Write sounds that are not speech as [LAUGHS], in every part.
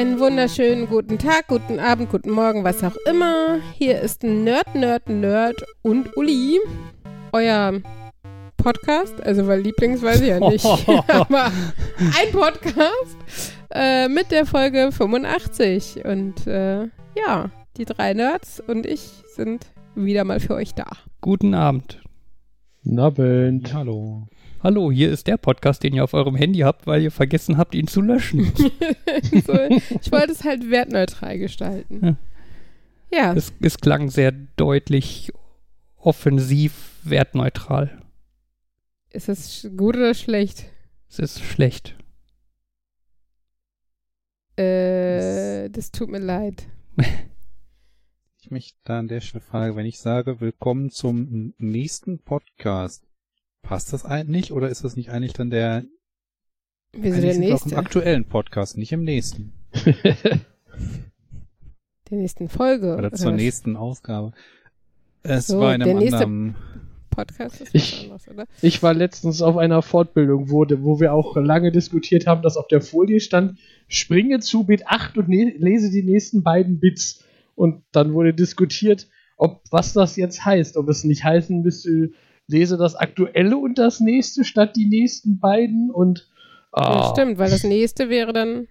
einen wunderschönen guten Tag, guten Abend, guten Morgen, was auch immer. Hier ist Nerd, Nerd, Nerd und Uli. Euer Podcast, also weil Lieblings weiß ich ja nicht, [LAUGHS] [LAUGHS] aber ein Podcast äh, mit der Folge 85. Und äh, ja, die drei Nerds und ich sind wieder mal für euch da. Guten Abend. Abend. Hallo. Hallo, hier ist der Podcast, den ihr auf eurem Handy habt, weil ihr vergessen habt, ihn zu löschen. [LAUGHS] so, ich wollte es halt wertneutral gestalten. Ja. ja. Es, es klang sehr deutlich offensiv wertneutral. Ist es gut oder schlecht? Es ist schlecht. Äh, das tut mir leid. [LAUGHS] Ich möchte da an der Stelle fragen, wenn ich sage, willkommen zum nächsten Podcast, Passt das eigentlich oder ist das nicht eigentlich dann der, Wieso der nächste? im aktuellen Podcast, nicht im nächsten? [LAUGHS] der nächsten Folge. Oder, oder zur was? nächsten Ausgabe. Es so, war in einem anderen Podcast. Ist ich, anders, oder? ich war letztens auf einer Fortbildung, wo, wo wir auch lange diskutiert haben, dass auf der Folie stand, springe zu Bit 8 und ne lese die nächsten beiden Bits. Und dann wurde diskutiert, ob was das jetzt heißt, ob es nicht heißen müsste, lese das aktuelle und das nächste statt die nächsten beiden und. Oh. Ja, ah. stimmt, weil das nächste wäre dann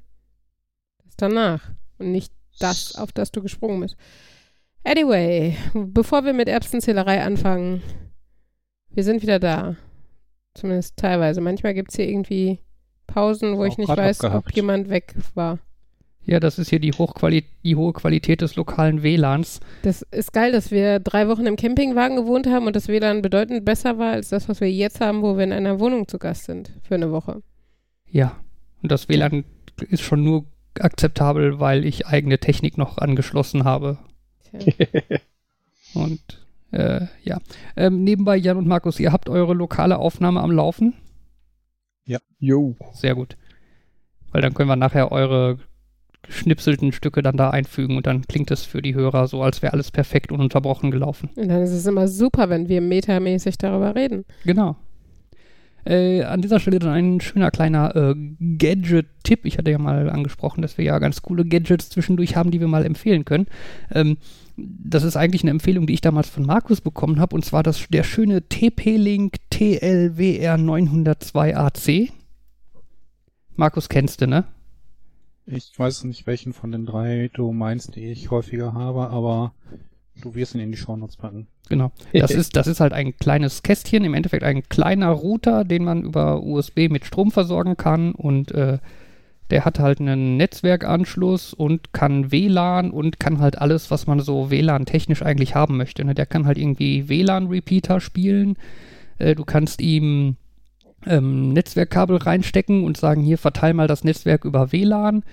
das danach und nicht das, auf das du gesprungen bist. Anyway, bevor wir mit Erbsenzählerei anfangen, wir sind wieder da. Zumindest teilweise. Manchmal gibt es hier irgendwie Pausen, wo ich nicht weiß, ob jemand weg war. Ja, das ist hier die, Hochquali die hohe Qualität des lokalen WLANs. Das ist geil, dass wir drei Wochen im Campingwagen gewohnt haben und das WLAN bedeutend besser war als das, was wir jetzt haben, wo wir in einer Wohnung zu Gast sind für eine Woche. Ja, und das WLAN ist schon nur akzeptabel, weil ich eigene Technik noch angeschlossen habe. [LAUGHS] und äh, ja. Ähm, nebenbei, Jan und Markus, ihr habt eure lokale Aufnahme am Laufen? Ja. Jo. Sehr gut. Weil dann können wir nachher eure geschnipselten Stücke dann da einfügen und dann klingt es für die Hörer so, als wäre alles perfekt ununterbrochen gelaufen. Und dann ist es immer super, wenn wir metamäßig darüber reden. Genau. Äh, an dieser Stelle dann ein schöner kleiner äh, Gadget-Tipp. Ich hatte ja mal angesprochen, dass wir ja ganz coole Gadgets zwischendurch haben, die wir mal empfehlen können. Ähm, das ist eigentlich eine Empfehlung, die ich damals von Markus bekommen habe, und zwar das, der schöne TP-Link TLWR 902AC. Markus kennst du, ne? Ich weiß nicht, welchen von den drei du meinst, die ich häufiger habe, aber du wirst ihn in die Shownotes packen. Genau. Das ist, das ist halt ein kleines Kästchen, im Endeffekt ein kleiner Router, den man über USB mit Strom versorgen kann und äh, der hat halt einen Netzwerkanschluss und kann WLAN und kann halt alles, was man so WLAN-technisch eigentlich haben möchte. Ne? Der kann halt irgendwie WLAN-Repeater spielen. Äh, du kannst ihm ähm, Netzwerkkabel reinstecken und sagen, hier verteil mal das Netzwerk über WLAN.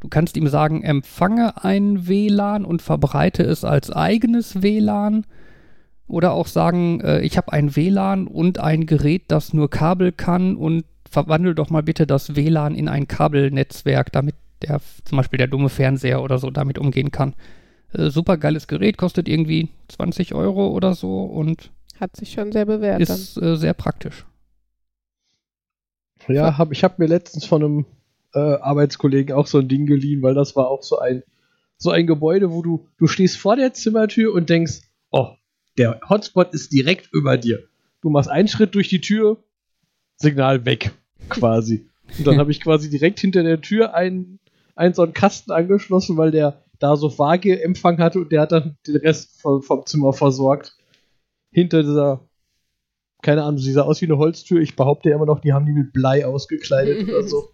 Du kannst ihm sagen, empfange ein WLAN und verbreite es als eigenes WLAN. Oder auch sagen, äh, ich habe ein WLAN und ein Gerät, das nur Kabel kann und verwandle doch mal bitte das WLAN in ein Kabelnetzwerk, damit der zum Beispiel der dumme Fernseher oder so damit umgehen kann. Äh, super geiles Gerät, kostet irgendwie 20 Euro oder so und hat sich schon sehr bewährt. Ist äh, sehr praktisch. Ja, hab, ich habe mir letztens von einem äh, Arbeitskollegen auch so ein Ding geliehen, weil das war auch so ein, so ein Gebäude, wo du, du stehst vor der Zimmertür und denkst, oh, der Hotspot ist direkt über dir. Du machst einen Schritt durch die Tür, Signal weg, quasi. Und dann habe ich quasi direkt hinter der Tür einen, einen so einen Kasten angeschlossen, weil der da so vage Empfang hatte und der hat dann den Rest vom, vom Zimmer versorgt. Hinter dieser keine Ahnung, sie sah aus wie eine Holztür. Ich behaupte ja immer noch, die haben die mit Blei ausgekleidet [LAUGHS] oder so.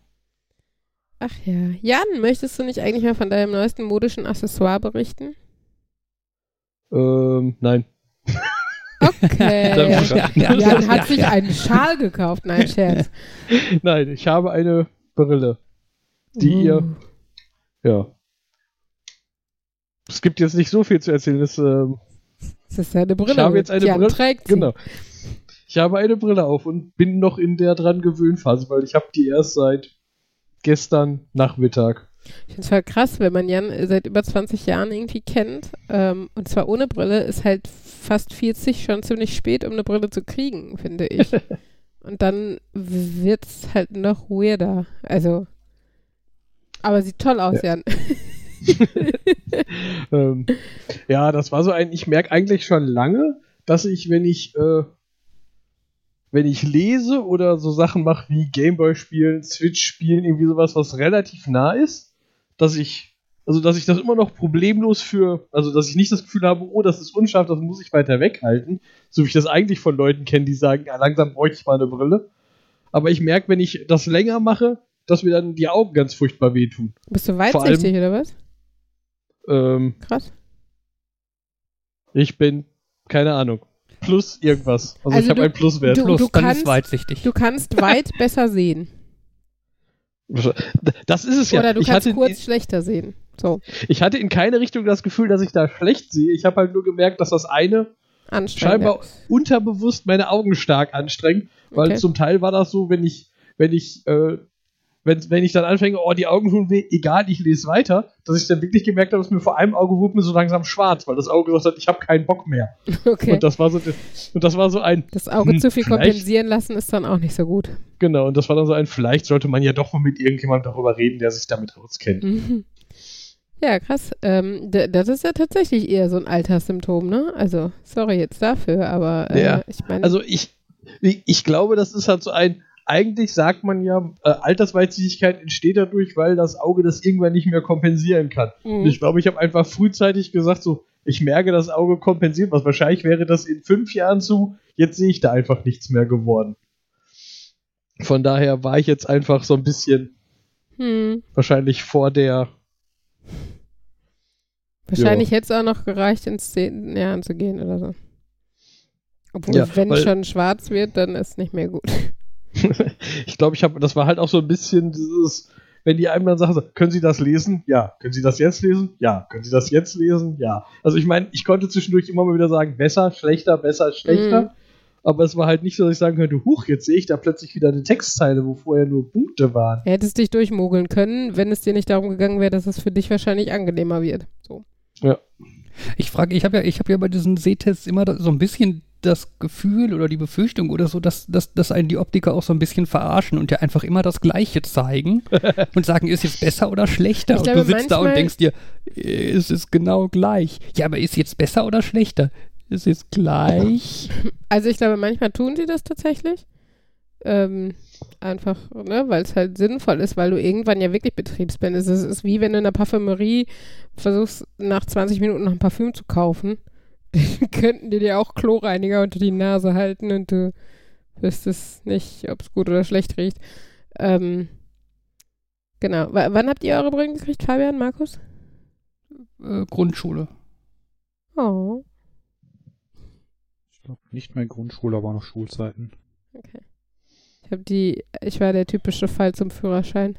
Ach ja. Jan, möchtest du nicht eigentlich mal von deinem neuesten modischen Accessoire berichten? Ähm, nein. Okay. [LAUGHS] Jan, Jan hat sich einen Schal gekauft. Nein, [LAUGHS] Scherz. Nein, ich habe eine Brille, die uh. ihr. Ja. Es gibt jetzt nicht so viel zu erzählen. Das, ähm, das ist eine Brille. Ich habe jetzt eine Brille. Trägt sie. Genau. Ich habe eine Brille auf und bin noch in der dran gewöhnt Phase, weil ich habe die erst seit gestern Nachmittag. Ich finde es voll krass, wenn man Jan seit über 20 Jahren irgendwie kennt. Ähm, und zwar ohne Brille ist halt fast 40 schon ziemlich spät, um eine Brille zu kriegen, finde ich. [LAUGHS] und dann wird es halt noch weirder. Also. Aber sieht toll aus, Jan. [LAUGHS] ähm, ja, das war so ein, ich merke eigentlich schon lange, dass ich, wenn ich, äh, wenn ich lese oder so Sachen mache wie Gameboy spielen, Switch spielen, irgendwie sowas, was relativ nah ist, dass ich, also dass ich das immer noch problemlos für, also dass ich nicht das Gefühl habe, oh, das ist unscharf, das muss ich weiter weghalten, so wie ich das eigentlich von Leuten kenne, die sagen, ja, langsam bräuchte ich mal eine Brille. Aber ich merke, wenn ich das länger mache, dass mir dann die Augen ganz furchtbar wehtun. Bist du weitsichtig oder was? Ähm, Krass. ich bin, keine Ahnung, plus irgendwas. Also, Also ich habe du- einen Pluswert. du- Plus, dann kannst- ist weitsichtig. Du kannst weit besser sehen. Das ist es ja. Oder du ich, kannst hatte, kurz schlechter sehen. So, ich hatte in keine Richtung das Gefühl, dass ich da schlecht sehe. Ich habe halt nur gemerkt, dass das eine scheinbar unterbewusst meine Augen stark anstrengt, weil Okay. zum Teil war das so, wenn ich, wenn ich, äh, wenn, wenn ich dann anfange, oh, die Augen tun weh, egal, ich lese weiter, dass ich dann wirklich gemerkt habe, dass mir vor einem Auge wurde mir so langsam schwarz, weil das Auge gesagt hat, ich habe keinen Bock mehr. [LAUGHS] Okay. Und das war so, und das war so ein, Das Auge Hm, zu viel kompensieren lassen ist dann auch nicht so gut. genau, und das war dann so ein, vielleicht sollte man ja doch mal mit irgendjemandem darüber reden, der sich damit auskennt. Mhm. Ja, krass. Ähm, das ist ja tatsächlich eher so ein Alterssymptom, ne? Also, sorry jetzt dafür, aber äh, Ja. ich meine, Also ich ich glaube, das ist halt so ein, eigentlich sagt man ja, äh, Altersweitsichtigkeit entsteht dadurch, weil das Auge das irgendwann nicht mehr kompensieren kann. Mhm. Ich glaube, ich habe einfach frühzeitig gesagt, so, ich merke, das Auge kompensiert was. Wahrscheinlich wäre das in fünf Jahren zu, jetzt sehe ich da einfach nichts mehr geworden. Von daher war ich jetzt einfach so ein bisschen hm. wahrscheinlich vor der, wahrscheinlich hätte es auch noch gereicht, ins zehnten Jahren zu gehen oder so. Obwohl, Ja, wenn schon schwarz wird, dann ist nicht mehr gut. [LAUGHS] ich glaube, ich habe, das war halt auch so ein bisschen dieses, wenn die einem dann sagen, können Sie das lesen? Ja. Können Sie das jetzt lesen? Ja. Können Sie das jetzt lesen? Ja. Also ich meine, ich konnte zwischendurch immer mal wieder sagen, besser, schlechter, besser, schlechter. Mhm. Aber es war halt nicht so, dass ich sagen könnte, huch, jetzt sehe ich da plötzlich wieder eine Textzeile, wo vorher nur Punkte waren. Du hättest dich durchmogeln können, wenn es dir nicht darum gegangen wäre, dass es für dich wahrscheinlich angenehmer wird. So. Ich frage, ich habe ja, ich habe ja bei diesen Sehtests immer so ein bisschen das Gefühl oder die Befürchtung oder so, dass, dass, dass einen die Optiker auch so ein bisschen verarschen und ja einfach immer das Gleiche zeigen [LAUGHS] und sagen, ist jetzt besser oder schlechter? Ich und glaube, du sitzt da und denkst dir, es ist genau gleich. Ja, aber ist jetzt besser oder schlechter? Ist jetzt gleich? [LAUGHS] Also ich glaube, manchmal tun sie das tatsächlich. Ähm, einfach, ne, weil es halt sinnvoll ist, weil du irgendwann ja wirklich betriebsblind bist. Es ist wie wenn du in der Parfümerie versuchst, nach 20 Minuten noch ein Parfüm zu kaufen. [LAUGHS] Könnten die dir auch Chlorreiniger unter die Nase halten und du wüsstest nicht, ob es gut oder schlecht riecht. Ähm, genau. W wann habt ihr eure Brillen gekriegt, Fabian, Markus? Äh, Grundschule. Oh, Ich glaube, nicht mehr Grundschule, aber noch Schulzeiten. okay. Ich habe die, ich war der typische Fall zum Führerschein.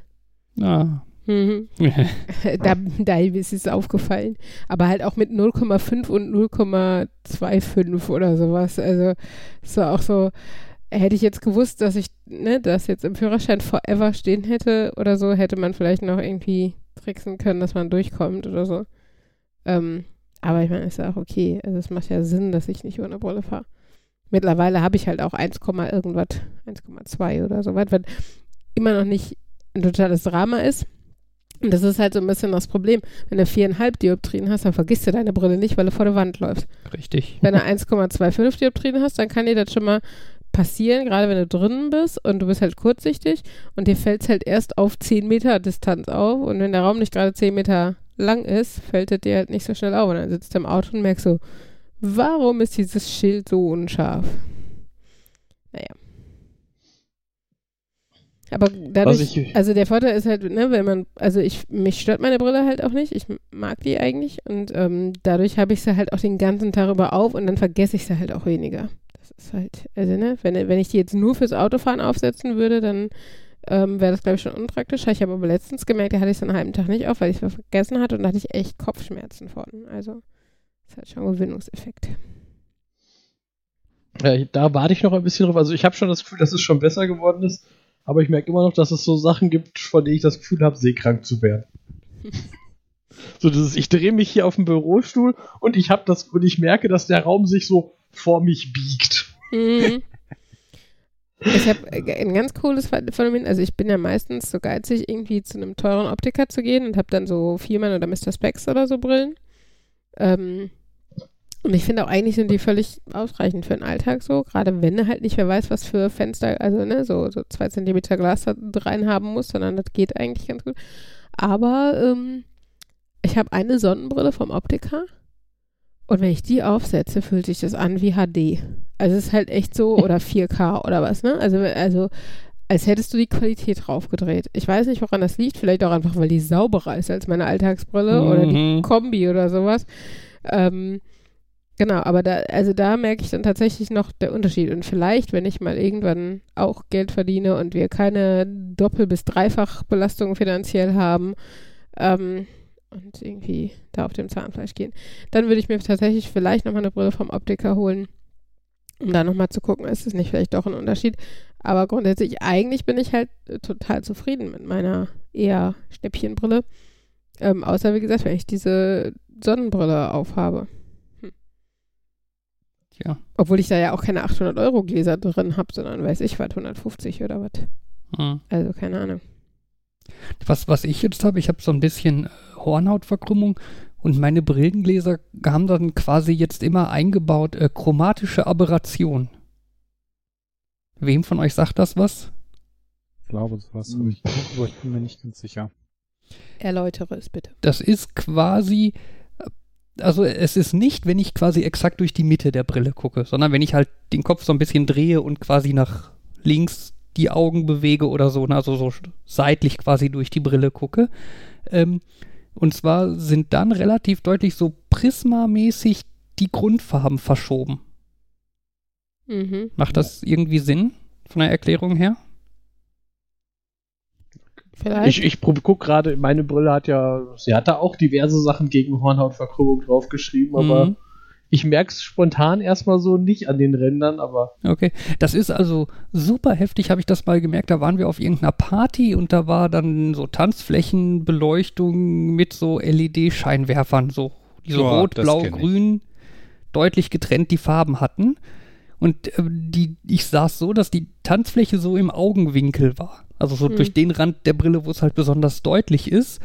Ah. Mhm. [LAUGHS] da, da ist es aufgefallen. Aber halt auch mit 0,5 und 0,25 oder sowas. Also es war auch so, hätte ich jetzt gewusst, dass ich ne, das jetzt im Führerschein forever stehen hätte oder so, hätte man vielleicht noch irgendwie tricksen können, dass man durchkommt oder so. Ähm, aber ich meine, ist ja auch okay. Also es macht ja Sinn, dass ich nicht ohne Brille fahre. Mittlerweile habe ich halt auch 1, irgendwas, 1,2 oder so was, was immer noch nicht ein totales Drama ist. Und das ist halt so ein bisschen das Problem. Wenn du viereinhalb Dioptrien hast, dann vergisst du deine Brille nicht, weil du vor der Wand läufst. Richtig. Wenn du 1,25 Dioptrien hast, dann kann dir das schon mal passieren, gerade wenn du drinnen bist und du bist halt kurzsichtig und dir fällt es halt erst auf 10 Meter Distanz auf und wenn der Raum nicht gerade 10 Meter lang ist, fällt es dir halt nicht so schnell auf und dann sitzt du im Auto und merkst so, warum ist dieses Schild so unscharf? Aber dadurch, ich- also der Vorteil ist halt, ne, wenn man, also ich, mich stört meine Brille halt auch nicht, ich mag die eigentlich und ähm, dadurch habe ich sie halt auch den ganzen Tag über auf und dann vergesse ich sie halt auch weniger. Das ist halt, also ne, wenn, wenn ich die jetzt nur fürs Autofahren aufsetzen würde, dann ähm, wäre das glaube ich schon unpraktisch. Ich habe aber letztens gemerkt, da hatte ich es einen halben Tag nicht auf, weil ich es vergessen hatte und da hatte ich echt Kopfschmerzen von. Also ist halt schon ein Gewinnungseffekt. Ja, da warte ich noch ein bisschen drauf. Also ich habe schon das Gefühl, dass es schon besser geworden ist, aber ich merke immer noch, dass es so Sachen gibt, von denen ich das Gefühl habe, seekrank zu werden. [LAUGHS] so dieses, ich drehe mich hier auf dem Bürostuhl und ich habe das und ich merke, dass der Raum sich so vor mich biegt. Mhm. [LAUGHS] Ich habe ein ganz cooles Phänomen. Also ich bin ja meistens so geizig, irgendwie zu einem teuren Optiker zu gehen und habe dann so Viermann oder Mr. Specs oder so Brillen. Ähm, und ich finde auch eigentlich sind die völlig ausreichend für den Alltag so, gerade wenn er halt nicht mehr weiß, was für Fenster, also ne, so, so zwei Zentimeter Glas da rein haben muss, sondern das geht eigentlich ganz gut. Aber ähm, ich habe eine Sonnenbrille vom Optiker und wenn ich die aufsetze, fühlt sich das an wie HD. Also es ist halt echt so, [LAUGHS] oder 4K oder was, ne? Also, also als hättest du die Qualität draufgedreht. Ich weiß nicht, woran das liegt. Vielleicht auch einfach, weil die sauberer ist als meine Alltagsbrille mhm. oder die mhm. Kombi oder sowas. Ähm, genau, aber da, also da merke ich dann tatsächlich noch der Unterschied. Und vielleicht, wenn ich mal irgendwann auch Geld verdiene und wir keine Doppel- bis Dreifachbelastung finanziell haben, ähm, und irgendwie da auf dem Zahnfleisch gehen, dann würde ich mir tatsächlich vielleicht nochmal eine Brille vom Optiker holen, um da nochmal zu gucken, ist es nicht vielleicht doch ein Unterschied. Aber grundsätzlich, eigentlich bin ich halt äh, total zufrieden mit meiner eher Schnäppchenbrille. Ähm, außer, wie gesagt, wenn ich diese Sonnenbrille aufhabe. Hm. Ja. Obwohl ich da ja auch keine 800 Euro Gläser drin habe, sondern weiß ich was, 150 oder was. Hm. Also keine Ahnung. Was, was ich jetzt habe, ich habe so ein bisschen äh, Hornhautverkrümmung und meine Brillengläser haben dann quasi jetzt immer eingebaut äh, chromatische Aberration. Wem von euch sagt das was? Ich glaube, sowas habe ich auch, aber ich bin mir nicht ganz sicher. Erläutere es bitte. Das ist quasi, also es ist nicht, wenn ich quasi exakt durch die Mitte der Brille gucke, sondern wenn ich halt den Kopf so ein bisschen drehe und quasi nach links die Augen bewege oder so, also so seitlich quasi durch die Brille gucke. Ähm, und zwar sind dann relativ deutlich so prismamäßig die Grundfarben verschoben. Mhm. Macht das irgendwie Sinn von der Erklärung her? Vielleicht. Ich, ich gucke gerade, meine Brille hat ja, sie hat da auch diverse Sachen gegen Hornhautverkrümmung draufgeschrieben, aber mhm. Ich merke es spontan erstmal so nicht an den Rändern, aber. Okay, das ist also super heftig, habe ich das mal gemerkt. Da waren wir auf irgendeiner Party und da war dann so Tanzflächenbeleuchtung mit so LED-Scheinwerfern, so, die so rot, blau, grün deutlich getrennt die Farben hatten. Und äh, die, ich saß so, dass die Tanzfläche so im Augenwinkel war. Also so hm. durch den Rand der Brille, wo es halt besonders deutlich ist.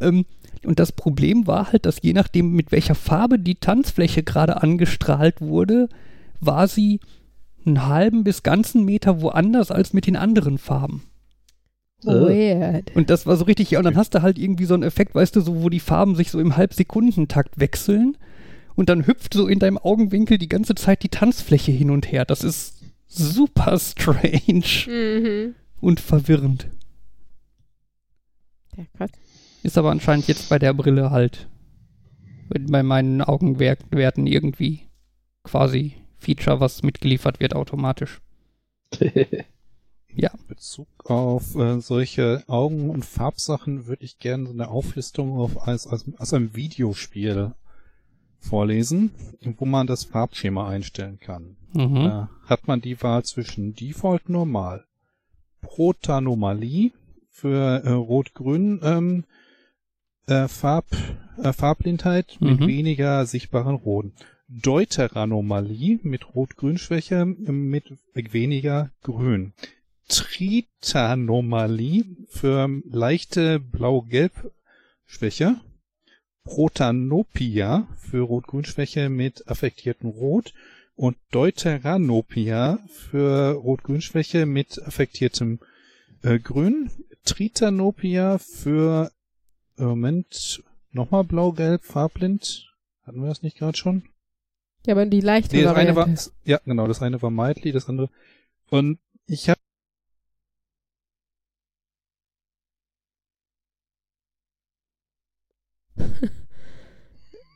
Ähm, und das Problem war halt, dass je nachdem, mit welcher Farbe die Tanzfläche gerade angestrahlt wurde, war sie einen halben bis ganzen Meter woanders als mit den anderen Farben. Weird. Und das war so richtig, ja, und dann hast du halt irgendwie so einen Effekt, weißt du, so, wo die Farben sich so im Halbsekundentakt wechseln und dann hüpft so in deinem Augenwinkel die ganze Zeit die Tanzfläche hin und her. Das ist super strange mhm. und verwirrend. Ja, krass. Ist aber anscheinend jetzt bei der Brille halt bei meinen Augenwerten irgendwie quasi Feature, was mitgeliefert wird automatisch. [LAUGHS] ja. In Bezug auf äh, solche Augen- und Farbsachen würde ich gerne so eine Auflistung auf als, als, als einem Videospiel vorlesen, wo man das Farbschema einstellen kann. Mhm. Da hat man die Wahl zwischen Default Normal, Protanomalie für äh, Rot-Grün ähm, äh, Farb, äh, Farbblindheit mit mhm. weniger sichtbaren Roten. Deuteranomalie mit Rot-Grün-Schwäche mit weniger Grün. Tritanomalie für leichte Blau-Gelb-Schwäche. Protanopia für Rot-Grün-Schwäche mit affektiertem Rot und Deuteranopia für Rot-Grün-Schwäche mit affektiertem äh, Grün. Tritanopia für Moment, nochmal blau-gelb, farblind. Hatten wir das nicht gerade schon? Ja, aber die leichte nee, das eine war, Ja, genau, das eine war Mightly, das andere. Und ich habe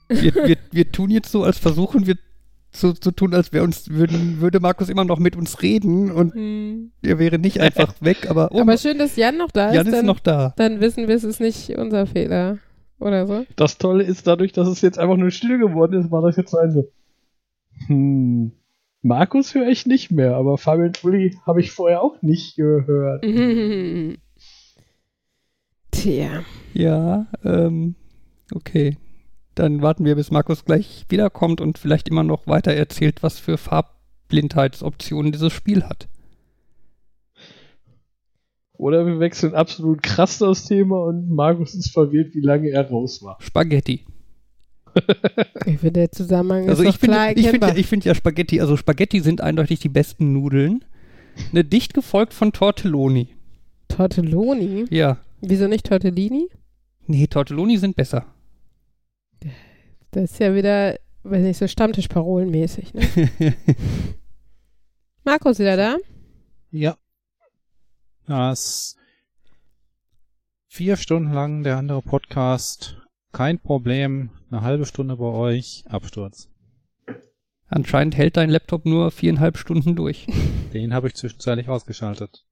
wir, wir, wir tun jetzt so, als versuchen wir zu, zu tun, als wäre uns, würden, würde Markus immer noch mit uns reden und hm. er wäre nicht einfach weg, aber. Oh, aber schön, dass Jan noch da ist. Jan ist dann, noch da. Dann wissen wir, es ist nicht unser Fehler. Oder so. Das Tolle ist, dadurch, dass es jetzt einfach nur still geworden ist, war das jetzt so ein so. Hm. Markus höre ich nicht mehr, aber Fabian Uli habe ich vorher auch nicht gehört. [LAUGHS] Tja. Ja, ähm, okay. Dann warten wir, bis Markus gleich wiederkommt und vielleicht immer noch weiter erzählt, was für Farbblindheitsoptionen dieses Spiel hat. Oder wir wechseln absolut krass das Thema und Markus ist verwirrt, wie lange er raus war. Spaghetti. [LAUGHS] Ich finde, der Zusammenhang Also ist ich finde ich find ja, find ja Spaghetti, also Spaghetti sind eindeutig die besten Nudeln. Ne, dicht gefolgt von Tortelloni. Tortelloni? Ja. Wieso nicht Tortellini? Nee, Tortelloni sind besser. Das ist ja wieder, weiß nicht, so Stammtischparolenmäßig. Ne? [LAUGHS] Markus, wieder da? Ja. Das vier Stunden lang der andere Podcast. Kein Problem. Eine halbe Stunde bei euch. Absturz. Anscheinend hält dein Laptop nur viereinhalb Stunden durch. [LAUGHS] Den habe ich zwischenzeitlich ausgeschaltet.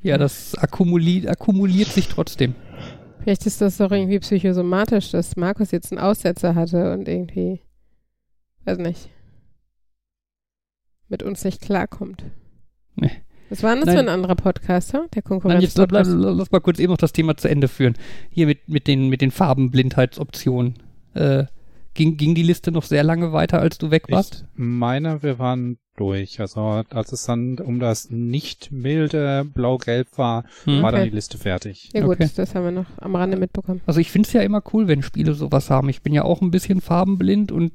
Ja, das akkumuliert, akkumuliert sich trotzdem. Vielleicht ist das doch irgendwie psychosomatisch, dass Markus jetzt einen Aussetzer hatte und irgendwie, weiß nicht, mit uns nicht klarkommt. Nee. Was war denn das Nein. für ein anderer Podcaster? Der Nein, jetzt bleib, Konkurrenz-Podcast? lass mal kurz eben noch das Thema zu Ende führen. Hier mit, mit den, mit den Farbenblindheitsoptionen. Äh, ging, ging die Liste noch sehr lange weiter, als du weg warst? Ich meine, wir waren durch. Also als es dann um das nicht milde Blau-Gelb war, Hm. war dann Okay. die Liste fertig. Ja gut, Okay. das haben wir noch am Rande mitbekommen. Also ich finde es ja immer cool, wenn Spiele sowas haben. Ich bin ja auch ein bisschen farbenblind und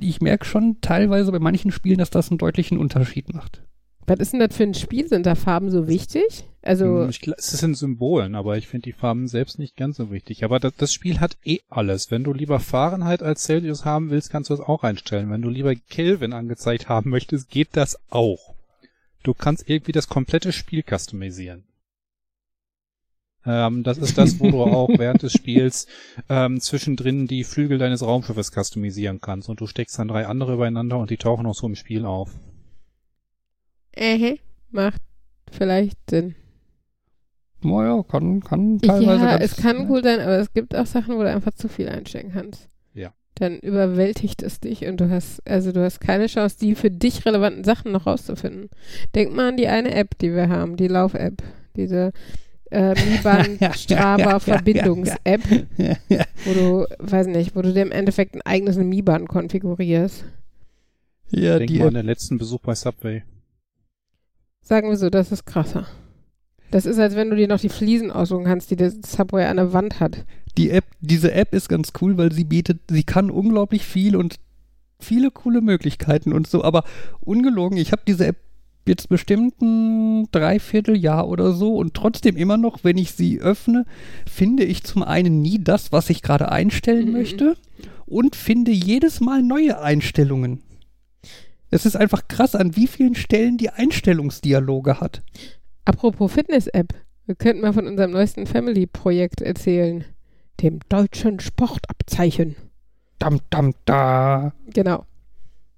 ich merke schon teilweise bei manchen Spielen, dass das einen deutlichen Unterschied macht. Was ist denn das für ein Spiel? Sind da Farben so wichtig? Also, Hm, Ich, es sind Symbolen, aber ich finde die Farben selbst nicht ganz so wichtig. Aber das, das Spiel hat eh alles. Wenn du lieber Fahrenheit als Celsius haben willst, kannst du das auch einstellen. Wenn du lieber Kelvin angezeigt haben möchtest, geht das auch. Du kannst irgendwie das komplette Spiel customisieren. Ähm, das ist das, wo du [LAUGHS] auch während des Spiels ähm, zwischendrin die Flügel deines Raumschiffes customisieren kannst. Und du steckst dann drei andere übereinander und die tauchen auch so im Spiel auf. Äh, macht vielleicht Sinn. Naja, kann, kann teilweise Ja, ganz, es kann cool sein, aber es gibt auch Sachen, wo du einfach zu viel einstecken kannst. Ja. Dann überwältigt es dich und du hast, also du hast keine Chance, die für dich relevanten Sachen noch rauszufinden. Denk mal an die eine App, die wir haben, die Lauf-App. Diese äh, [LAUGHS] Mi-Bahn-Strava-Verbindungs-App, wo du, weiß nicht, wo du dir im Endeffekt ein eigenes Mi-Bahn konfigurierst. Ja, Denk die mal an den letzten Besuch bei Subway. Sagen wir so, das ist krasser. Das ist, als wenn du dir noch die Fliesen aussuchen kannst, die das Subway an der Wand hat. die App, diese App ist ganz cool, weil sie bietet, sie kann unglaublich viel und viele coole Möglichkeiten und so, aber ungelogen, ich habe diese App jetzt bestimmt ein Dreivierteljahr oder so und trotzdem immer noch, wenn ich sie öffne, finde ich zum einen nie das, was ich gerade einstellen Mhm. möchte und finde jedes Mal neue Einstellungen. Es ist einfach krass, an wie vielen Stellen die Einstellungsdialoge hat. Apropos Fitness-App. Wir könnten mal von unserem neuesten Family-Projekt erzählen. Dem deutschen Sportabzeichen. Dam, dam, da. Genau.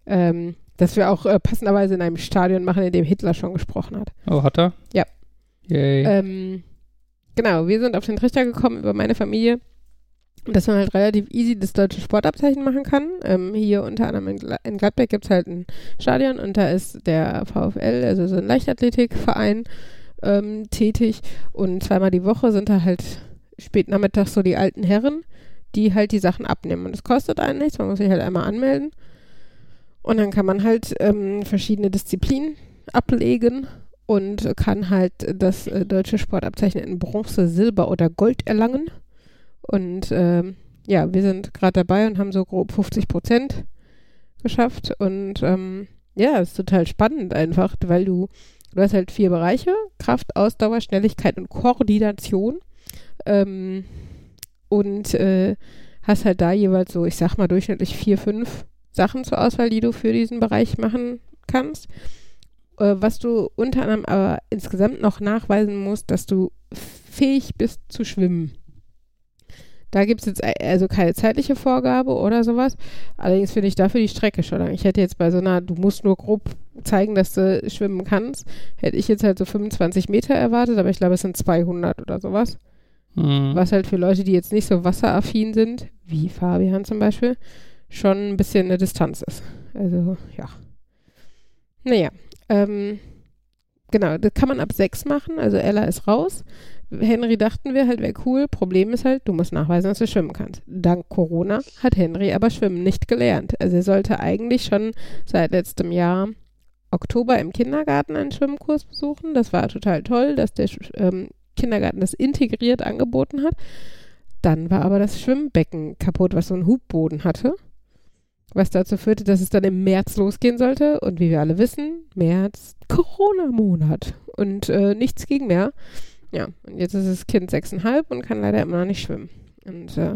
Ähm, das wir auch äh, passenderweise in einem Stadion machen, in dem Hitler schon gesprochen hat. Oh, hat er? Ja. Yay. Ähm, genau, wir sind auf den Trichter gekommen über meine Familie, dass man halt relativ easy das deutsche Sportabzeichen machen kann. Ähm, hier unter anderem in, Gla in Gladbeck gibt es halt ein Stadion und da ist der VfL, also so ein Leichtathletikverein, ähm, tätig. Und zweimal die Woche sind da halt spät nachmittags so die alten Herren, die halt die Sachen abnehmen. Und es kostet einen nichts, man muss sich halt einmal anmelden. Und dann kann man halt ähm, verschiedene Disziplinen ablegen und kann halt das äh, deutsche Sportabzeichen in Bronze, Silber oder Gold erlangen. Und ähm, ja, wir sind gerade dabei und haben so grob 50 Prozent geschafft. Und ähm, ja, es ist total spannend einfach, weil du, du hast halt vier Bereiche: Kraft, Ausdauer, Schnelligkeit und Koordination. Ähm, und äh, hast halt da jeweils so, ich sag mal, durchschnittlich vier, fünf Sachen zur Auswahl, die du für diesen Bereich machen kannst. Äh, was du unter anderem aber insgesamt noch nachweisen musst, dass du fähig bist zu schwimmen. Da gibt es jetzt a- also keine zeitliche Vorgabe oder sowas. Allerdings finde ich dafür die Strecke schon lang. Ich hätte jetzt bei so einer, du musst nur grob zeigen, dass du schwimmen kannst, hätte ich jetzt halt so 25 Meter erwartet, aber ich glaube, es sind 200 oder sowas. Hm. Was halt für Leute, die jetzt nicht so wasseraffin sind, wie Fabian zum Beispiel, schon ein bisschen eine Distanz ist. Also, ja. Naja, ähm, genau, das kann man ab sechs machen, also Ella ist raus. Henry dachten wir halt, wäre cool. Problem ist halt, du musst nachweisen, dass du schwimmen kannst. Dank Corona hat Henry aber Schwimmen nicht gelernt. Also er sollte eigentlich schon seit letztem Jahr Oktober im Kindergarten einen Schwimmkurs besuchen. Das war total toll, dass der ähm, Kindergarten das integriert angeboten hat. Dann war aber das Schwimmbecken kaputt, was so einen Hubboden hatte. Was dazu führte, dass es dann im März losgehen sollte. Und wie wir alle wissen, März, Corona-Monat. Und äh, nichts ging mehr. Ja, und jetzt ist das Kind sechseinhalb und kann leider immer noch nicht schwimmen. Und äh,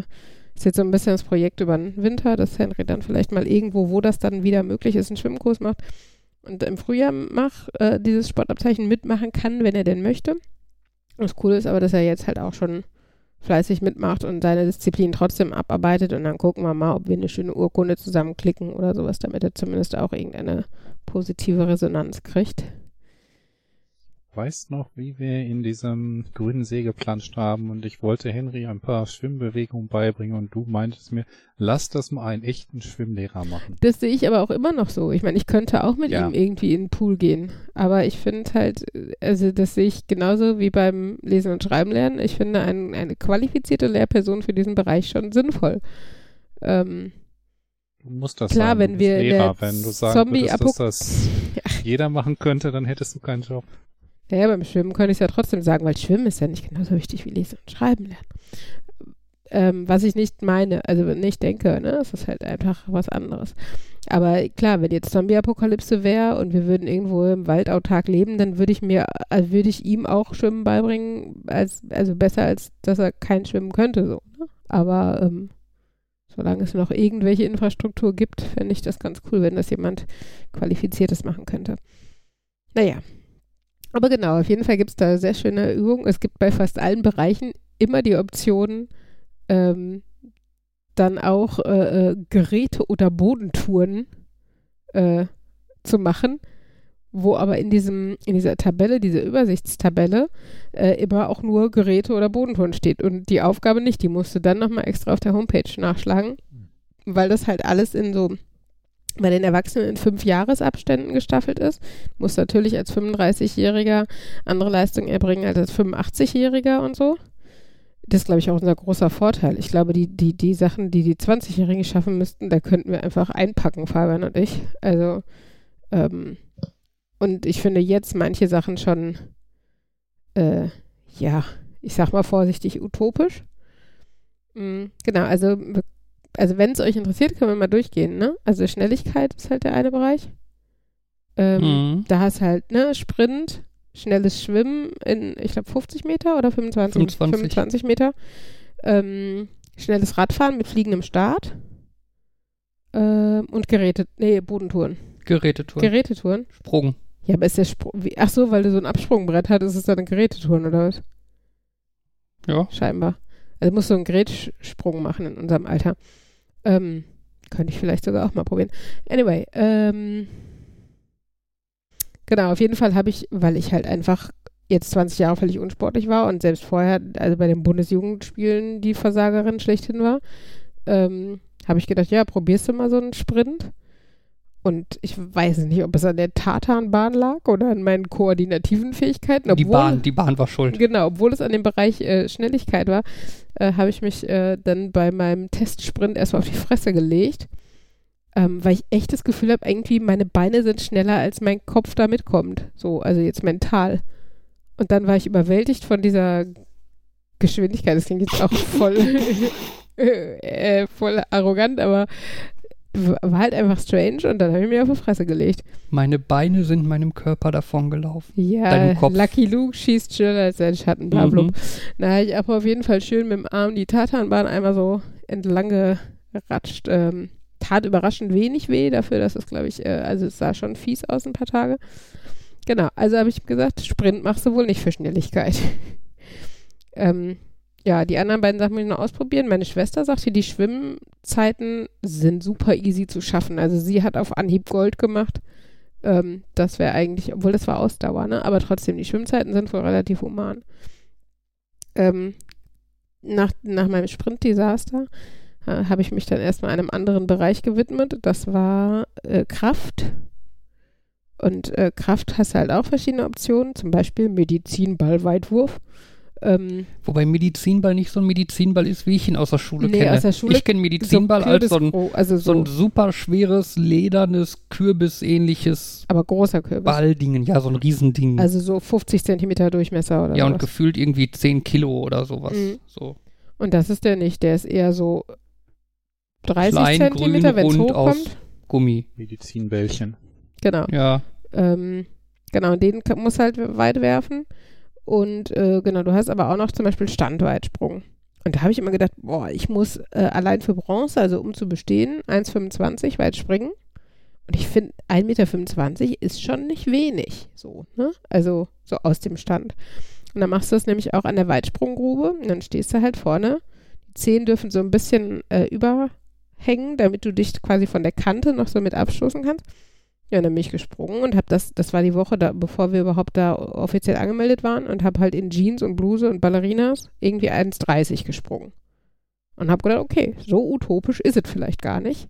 ist jetzt so ein bisschen das Projekt über den Winter, dass Henry dann vielleicht mal irgendwo, wo das dann wieder möglich ist, einen Schwimmkurs macht und im Frühjahr mach, äh, dieses Sportabzeichen mitmachen kann, wenn er denn möchte. Das Coole ist aber, dass er jetzt halt auch schon fleißig mitmacht und seine Disziplin trotzdem abarbeitet und dann gucken wir mal, ob wir eine schöne Urkunde zusammenklicken oder sowas, damit er zumindest auch irgendeine positive Resonanz kriegt weißt noch, wie wir in diesem grünen See geplanscht haben und ich wollte Henry ein paar Schwimmbewegungen beibringen und du meintest mir, lass das mal einen echten Schwimmlehrer machen. Das sehe ich aber auch immer noch so. Ich meine, ich könnte auch mit Ja. ihm irgendwie in den Pool gehen. Aber ich finde halt, also das sehe ich genauso wie beim Lesen und Schreiben lernen. Ich finde ein, eine qualifizierte Lehrperson für diesen Bereich schon sinnvoll. Ähm, Du musst das Klar, sagen, wenn wir Lehrer. Wenn du sagen Zombie- würdest, dass das jeder machen könnte, dann hättest du keinen Job. Ja, ja, beim Schwimmen könnte ich es ja trotzdem sagen, weil Schwimmen ist ja nicht genauso wichtig wie Lesen und Schreiben lernen. Ähm, was ich nicht meine, also nicht denke, ne, es ist halt einfach was anderes. Aber klar, wenn jetzt Zombie-Apokalypse wäre und wir würden irgendwo im Wald autark leben, dann würde ich mir, also würde ich ihm auch Schwimmen beibringen, als, also besser als dass er kein Schwimmen könnte, so. Ne? Aber ähm, solange es noch irgendwelche Infrastruktur gibt, fände ich das ganz cool, wenn das jemand Qualifiziertes machen könnte. Naja, aber genau, auf jeden Fall gibt es da sehr schöne Übungen. Es gibt bei fast allen Bereichen immer die Option, ähm, dann auch äh, äh, Geräte- oder Bodentouren äh, zu machen, wo aber in diesem, in dieser Tabelle, dieser Übersichtstabelle, äh, immer auch nur Geräte oder Bodentouren steht. Und die Aufgabe nicht, die musst du dann nochmal extra auf der Homepage nachschlagen, weil das halt alles in so bei den Erwachsenen in fünf Jahresabständen gestaffelt ist. Muss natürlich als 35-Jähriger andere Leistungen erbringen als als 85-Jähriger und so. Das ist, glaube ich, auch unser großer Vorteil. Ich glaube, die, die, die Sachen, die die 20-Jährigen schaffen müssten, da könnten wir einfach einpacken, Fabian und ich. Also, ähm, und ich finde jetzt manche Sachen schon, äh, ja, ich sag mal vorsichtig utopisch. Mm, genau, also wir also wenn es euch interessiert, können wir mal durchgehen, ne? Also Schnelligkeit ist halt der eine Bereich. Ähm, Mhm. Da hast halt, ne, Sprint, schnelles Schwimmen in, ich glaube, 50 Meter oder 25? 25. 25 Meter. Ähm, schnelles Radfahren mit fliegendem Start. Ähm, und Geräte, nee, Bodentouren. Gerätetour. Gerätetouren. Sprung. Ja, aber ist der Sprung, ach so, weil du so ein Absprungbrett hast, ist es dann eine Gerätetouren oder was? Ja. Scheinbar. Also musst du einen Gerätsprung machen in unserem Alter. Ähm, könnte ich vielleicht sogar auch mal probieren. Anyway, ähm, genau, auf jeden Fall habe ich, weil ich halt einfach jetzt 20 Jahre völlig unsportlich war und selbst vorher, also bei den Bundesjugendspielen die Versagerin schlechthin war, ähm, habe ich gedacht, ja, probierst du mal so einen Sprint. Und ich weiß nicht, ob es an der Tatanbahn lag oder an meinen koordinativen Fähigkeiten. Die obwohl- Bahn, die Bahn war schuld. Genau, obwohl es an dem Bereich äh, Schnelligkeit war, äh, habe ich mich äh, dann bei meinem Testsprint erstmal auf die Fresse gelegt, ähm, weil ich echt das Gefühl habe, irgendwie meine Beine sind schneller, als mein Kopf da mitkommt. So, also jetzt mental. Und dann war ich überwältigt von dieser Geschwindigkeit. Das klingt jetzt auch voll, [LAUGHS] [LAUGHS] äh, voll arrogant, aber war halt einfach strange und dann habe ich mir auf die Fresse gelegt. Meine Beine sind meinem Körper davongelaufen. Ja. Lucky Luke schießt schneller als sein Schatten, bla, bla, Mhm. Na, ich habe auf jeden Fall schön mit dem Arm die Tatanbahn einmal so entlang geratscht. Ähm, tat überraschend wenig weh dafür, dass es, glaube ich, äh, also es sah schon fies aus ein paar Tage. Genau, also habe ich gesagt, Sprint machst du wohl nicht für Schnelligkeit. [LAUGHS] ähm, ja, die anderen beiden Sachen muss ich noch ausprobieren. Meine Schwester sagte, die Schwimmzeiten sind super easy zu schaffen. Also sie hat auf Anhieb Gold gemacht. Ähm, das wäre eigentlich, obwohl das war Ausdauer, ne? Aber trotzdem, die Schwimmzeiten sind wohl relativ human. Ähm, nach, nach meinem Sprintdesaster äh, habe ich mich dann erstmal einem anderen Bereich gewidmet. Das war äh, Kraft. Und äh, Kraft hast halt auch verschiedene Optionen, zum Beispiel Medizin, Ballweitwurf. Ähm, Wobei Medizinball nicht so ein Medizinball ist, wie ich ihn aus der Schule Nee, kenne. aus der Schule ich kenne Medizinball als so ein, Kürbisgro- also so so, ein super schweres, ledernes, kürbisähnliches aber großer Kürbis. Balldingen. Ja, so ein Riesending. Also so 50 Zentimeter Durchmesser oder ja, und sowas. gefühlt irgendwie 10 Kilo oder sowas. Mhm. So Und das ist der nicht. Der ist eher so 30 Klein, Zentimeter, wenn es rund aus- hochkommt. Gummi. Medizinbällchen. Genau. Ja. Ähm, genau, den muss halt weit werfen. Und äh, genau, du hast aber auch noch zum Beispiel Standweitsprung. Und da habe ich immer gedacht, boah, ich muss äh, allein für Bronze, also um zu bestehen, 1,25 weit springen. Und ich finde, 1,25 Meter ist schon nicht wenig. So, ne? Also so aus dem Stand. Und dann machst du das nämlich auch an der Weitsprunggrube. Und dann stehst du halt vorne. Die Zehen dürfen so ein bisschen äh, überhängen, damit du dich quasi von der Kante noch so mit abstoßen kannst. Ja, dann bin gesprungen und habe das, das war die Woche, da, bevor wir überhaupt da offiziell angemeldet waren und habe halt in Jeans und Bluse und Ballerinas irgendwie 1,30 gesprungen. Und habe gedacht, okay, so utopisch ist es vielleicht gar nicht.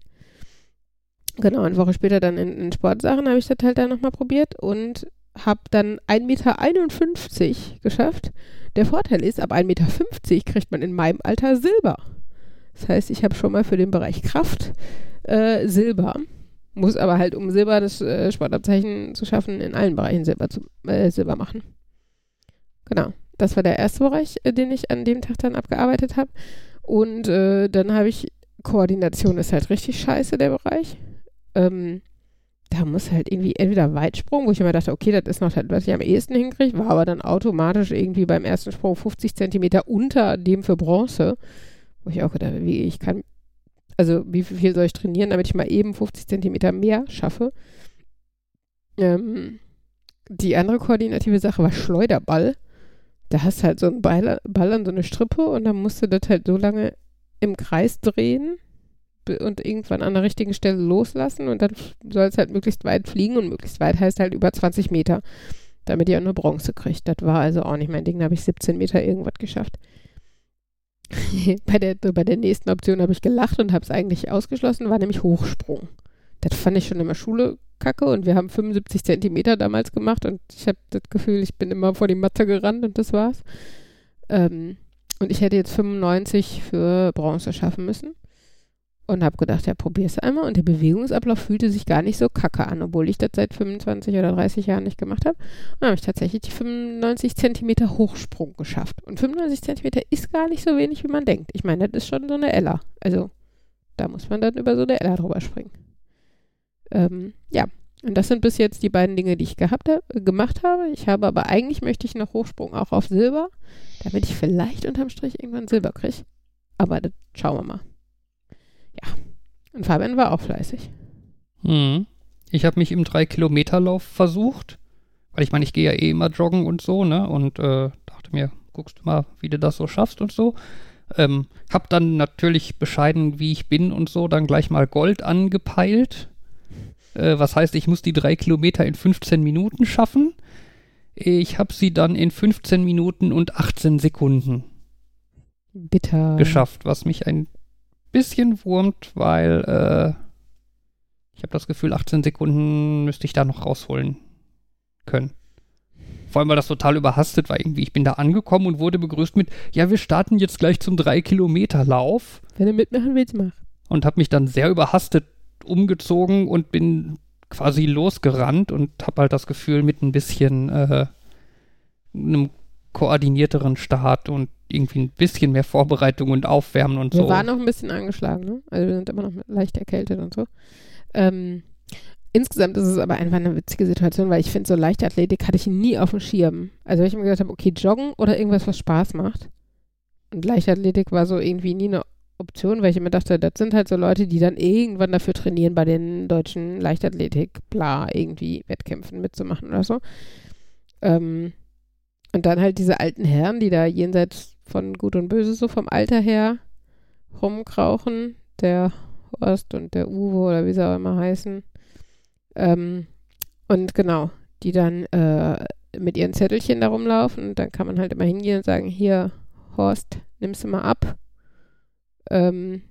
Genau, eine Woche später dann in, in Sportsachen habe ich das halt dann nochmal probiert und habe dann 1,51 Meter geschafft. Der Vorteil ist, ab 1,50 Meter kriegt man in meinem Alter Silber. Das heißt, ich habe schon mal für den Bereich Kraft äh, Silber. Muss aber halt, um Silber das äh, Sportabzeichen zu schaffen, in allen Bereichen Silber, zu, äh, Silber machen. Genau. Das war der erste Bereich, äh, den ich an dem Tag dann abgearbeitet habe. Und äh, dann habe ich, Koordination ist halt richtig scheiße, der Bereich. Ähm, da muss halt irgendwie entweder Weitsprung, wo ich immer dachte, okay, das ist noch das, was ich am ehesten hinkriege, war aber dann automatisch irgendwie beim ersten Sprung 50 Zentimeter unter dem für Bronze. Wo ich auch gedacht habe, wie ich kann, also wie viel soll ich trainieren, damit ich mal eben 50 Zentimeter mehr schaffe. Ähm, die andere koordinative Sache war Schleuderball. Da hast du halt so einen Ball, Ball an so eine Strippe und dann musst du das halt so lange im Kreis drehen und irgendwann an der richtigen Stelle loslassen und dann soll es halt möglichst weit fliegen und möglichst weit heißt halt über 20 Meter, damit ihr nur Bronze kriegt. Das war also auch nicht mein Ding, da habe ich 17 Meter irgendwas geschafft. [LAUGHS] bei, der, bei der nächsten Option habe ich gelacht und habe es eigentlich ausgeschlossen, war nämlich Hochsprung. Das fand ich schon in der Schule kacke und wir haben 75 Zentimeter damals gemacht und ich habe das Gefühl, ich bin immer vor die Matte gerannt und das war's. Ähm, und ich hätte jetzt 95 für Bronze schaffen müssen und habe gedacht, ja, probier's einmal und der Bewegungsablauf fühlte sich gar nicht so kacke an, obwohl ich das seit 25 oder 30 Jahren nicht gemacht habe. Und habe ich tatsächlich die 95 Zentimeter Hochsprung geschafft. Und 95 Zentimeter ist gar nicht so wenig, wie man denkt. Ich meine, das ist schon so eine Ella. Also, da muss man dann über so eine Ella drüber springen. Ähm, ja, und das sind bis jetzt die beiden Dinge, die ich gehabt hab, äh, gemacht habe. Ich habe aber eigentlich möchte ich noch Hochsprung auch auf Silber, damit ich vielleicht unterm Strich irgendwann Silber kriege. Aber das schauen wir mal. Und Fabian war auch fleißig. Hm. Ich habe mich im 3-Kilometer-Lauf versucht, weil ich meine, ich gehe ja eh immer joggen und so, ne? Und äh, dachte mir, guckst du mal, wie du das so schaffst und so. Ähm, hab dann natürlich bescheiden, wie ich bin und so, dann gleich mal Gold angepeilt. Äh, was heißt, ich muss die drei Kilometer in 15 Minuten schaffen. Ich habe sie dann in 15 Minuten und 18 Sekunden Bitter. geschafft, was mich ein bisschen wurmt, weil äh, ich habe das Gefühl, 18 Sekunden müsste ich da noch rausholen können. Vor allem, weil das total überhastet war irgendwie. Ich bin da angekommen und wurde begrüßt mit, ja, wir starten jetzt gleich zum 3-Kilometer-Lauf Wenn du mitmachen willst, mach. und habe mich dann sehr überhastet umgezogen und bin quasi losgerannt und habe halt das Gefühl, mit ein bisschen äh, einem koordinierteren Start und irgendwie ein bisschen mehr Vorbereitung und Aufwärmen und Wir so. waren noch ein bisschen angeschlagen, ne? Also wir sind immer noch leicht erkältet und so. Ähm, insgesamt ist es aber einfach eine witzige Situation, weil ich finde, so Leichtathletik hatte ich nie auf dem Schirm. Also weil ich mir gedacht habe, okay, joggen oder irgendwas, was Spaß macht. Und Leichtathletik war so irgendwie nie eine Option, weil ich immer dachte, das sind halt so Leute, die dann irgendwann dafür trainieren, bei den deutschen Leichtathletik, bla, irgendwie Wettkämpfen mitzumachen oder so. Ähm, und dann halt diese alten Herren, die da jenseits von Gut und Böse so vom Alter her rumkrauchen, der Horst und der Uwe oder wie sie auch immer heißen. Ähm, und genau, die dann äh, mit ihren Zettelchen da rumlaufen und dann kann man halt immer hingehen und sagen, hier, Horst, nimmst du mal ab. Ähm,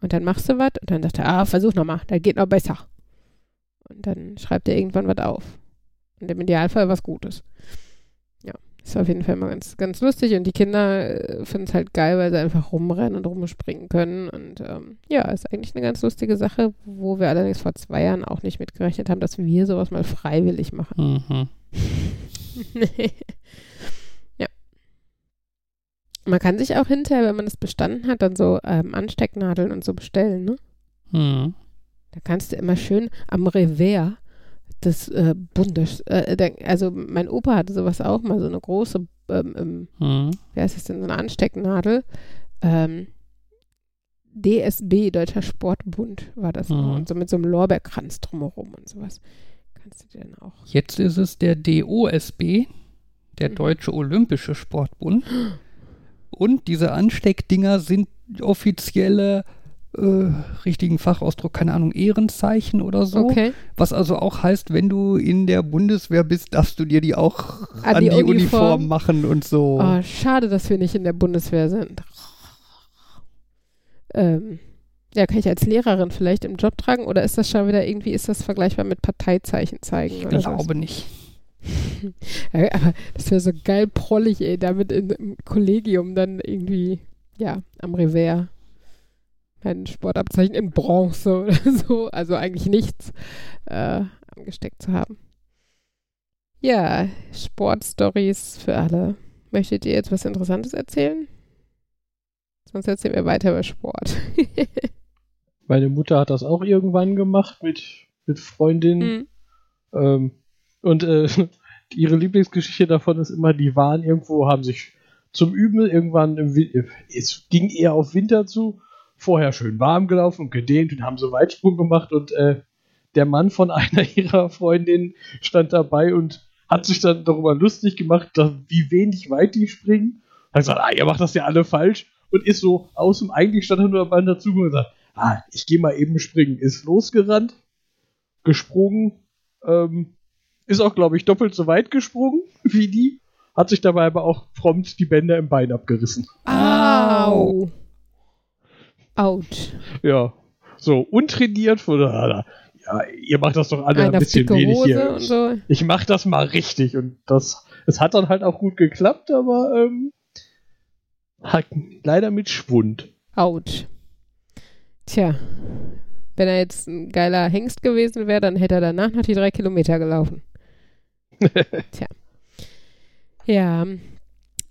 und dann machst du was und dann sagt er, ah, versuch nochmal, das geht noch besser. Und dann schreibt er irgendwann was auf. Und im Idealfall was Gutes. Ja, Ist auf jeden Fall mal ganz, ganz lustig und die Kinder äh, finden es halt geil, weil sie einfach rumrennen und rumspringen können. Und ähm, ja, ist eigentlich eine ganz lustige Sache, wo wir allerdings vor zwei Jahren auch nicht mitgerechnet haben, dass wir sowas mal freiwillig machen. Mhm. [LAUGHS] ja. Man kann sich auch hinterher, wenn man das bestanden hat, dann so ähm, Anstecknadeln und so bestellen, ne? Mhm. Da kannst du immer schön am Revers des äh, Bundes, äh, der, also mein Opa hatte sowas auch mal, so eine große, ähm, ähm, Mhm. wie heißt das denn, so eine Anstecknadel. Ähm, DSB, Deutscher Sportbund, war das. Mhm. Und so mit so einem Lorbeerkranz drumherum und sowas. Kannst du dir dann auch. Jetzt ist es der DOSB, der Mhm. Deutsche Olympische Sportbund. Und diese Ansteckdinger sind offizielle, äh, richtigen Fachausdruck, keine Ahnung, Ehrenzeichen oder so. Okay. Was also auch heißt, wenn du in der Bundeswehr bist, darfst du dir die auch An an die die, Uniform. Uniform machen und so. Oh, schade, dass wir nicht in der Bundeswehr sind. Ähm, ja, kann ich als Lehrerin vielleicht im Job tragen oder ist das schon wieder irgendwie, ist das vergleichbar mit Parteizeichen zeigen? ich glaube nicht. [LAUGHS] Ja, aber das wäre so geil prollig, ey, damit in, im Kollegium dann irgendwie, ja, am Revers mein Sportabzeichen in Bronze [LAUGHS] oder so, also eigentlich nichts, äh, angesteckt zu haben. Ja, Sportstories für alle. Möchtet ihr jetzt was Interessantes erzählen? Sonst erzählen wir weiter über Sport. [LAUGHS] Meine Mutter hat das auch irgendwann gemacht mit, mit Freundinnen. Hm. Ähm, und äh, [LAUGHS] ihre Lieblingsgeschichte davon ist immer, die waren irgendwo, haben sich zum Üben irgendwann im es ging eher auf Winter zu, vorher schön warm gelaufen und gedehnt und haben so Weitsprung gemacht und äh, der Mann von [LAUGHS] einer ihrer Freundinnen stand dabei und hat sich dann darüber lustig gemacht, dass, wie wenig weit die springen. Hat gesagt, ah, ihr macht das ja alle falsch und ist so aus dem eigentlich stand er nur beim dazu und gesagt, ah, ich gehe mal eben springen. Ist losgerannt, gesprungen, ähm, ist auch, glaube ich, doppelt so weit gesprungen wie die, hat sich dabei aber auch prompt die Bänder im Bein abgerissen. Au! Autsch. Ja, so untrainiert von, ja, ihr macht das doch alle ein Einer bisschen wenig Hose hier. und so. Ich mach das mal richtig und das, es hat dann halt auch gut geklappt, aber ähm, hat leider mit Schwund. Autsch. Tja, wenn er jetzt ein geiler Hengst gewesen wäre, dann hätte er danach noch die drei Kilometer gelaufen. [LAUGHS] Tja. Ja.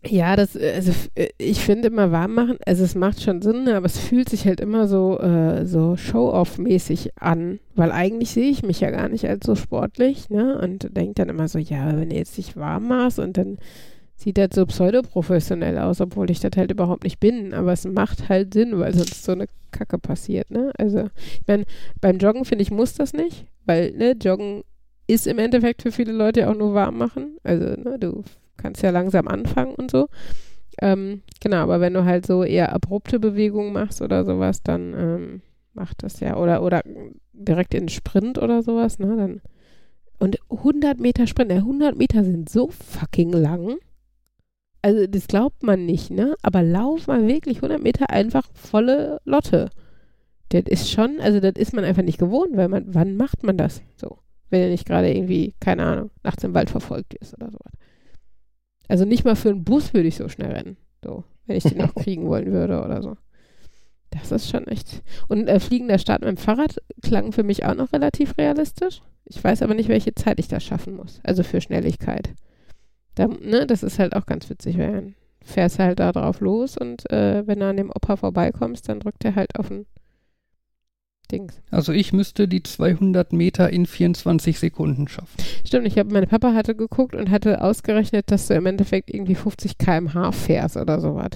Ja, das, äh, also äh, ich finde immer warm machen, also es macht schon Sinn, aber es fühlt sich halt immer so, äh, so Show-off-mäßig an, weil eigentlich sehe ich mich ja gar nicht als so sportlich, ne, und denke dann immer so, ja, wenn du jetzt dich warm machst und dann sieht das so pseudoprofessionell aus, obwohl ich das halt überhaupt nicht bin. Aber es macht halt Sinn, weil sonst so eine Kacke passiert, ne? Also, ich meine, beim Joggen finde ich, muss das nicht, weil, ne, Joggen ist im Endeffekt für viele Leute auch nur warm machen. Also, ne, du kannst ja langsam anfangen und so. Ähm, genau, aber wenn du halt so eher abrupte Bewegungen machst oder sowas, dann ähm, macht das ja. Oder, oder direkt in Sprint oder sowas, ne? Dann. Und 100 Meter Sprint, ja, 100 Meter sind so fucking lang. Also das glaubt man nicht, ne? Aber lauf mal wirklich 100 Meter einfach volle Lotte. Das ist schon, also das ist man einfach nicht gewohnt, weil man, wann macht man das so? Wenn er nicht gerade irgendwie, keine Ahnung, nachts im Wald verfolgt ist oder sowas. Also nicht mal für einen Bus würde ich so schnell rennen. So, wenn ich den noch [LAUGHS] kriegen wollen würde oder so. Das ist schon echt. Und äh, fliegender Start mit dem Fahrrad klang für mich auch noch relativ realistisch. Ich weiß aber nicht, welche Zeit ich da schaffen muss. Also für Schnelligkeit. Da, ne, das ist halt auch ganz witzig, weil dann fährst halt da drauf los und äh, wenn du an dem Opa vorbeikommst, dann drückt er halt auf ein Dings. Also ich müsste die 200 Meter in 24 Sekunden schaffen. Stimmt, ich habe, mein Papa hatte geguckt und hatte ausgerechnet, dass du im Endeffekt irgendwie 50 km/h fährst oder sowas.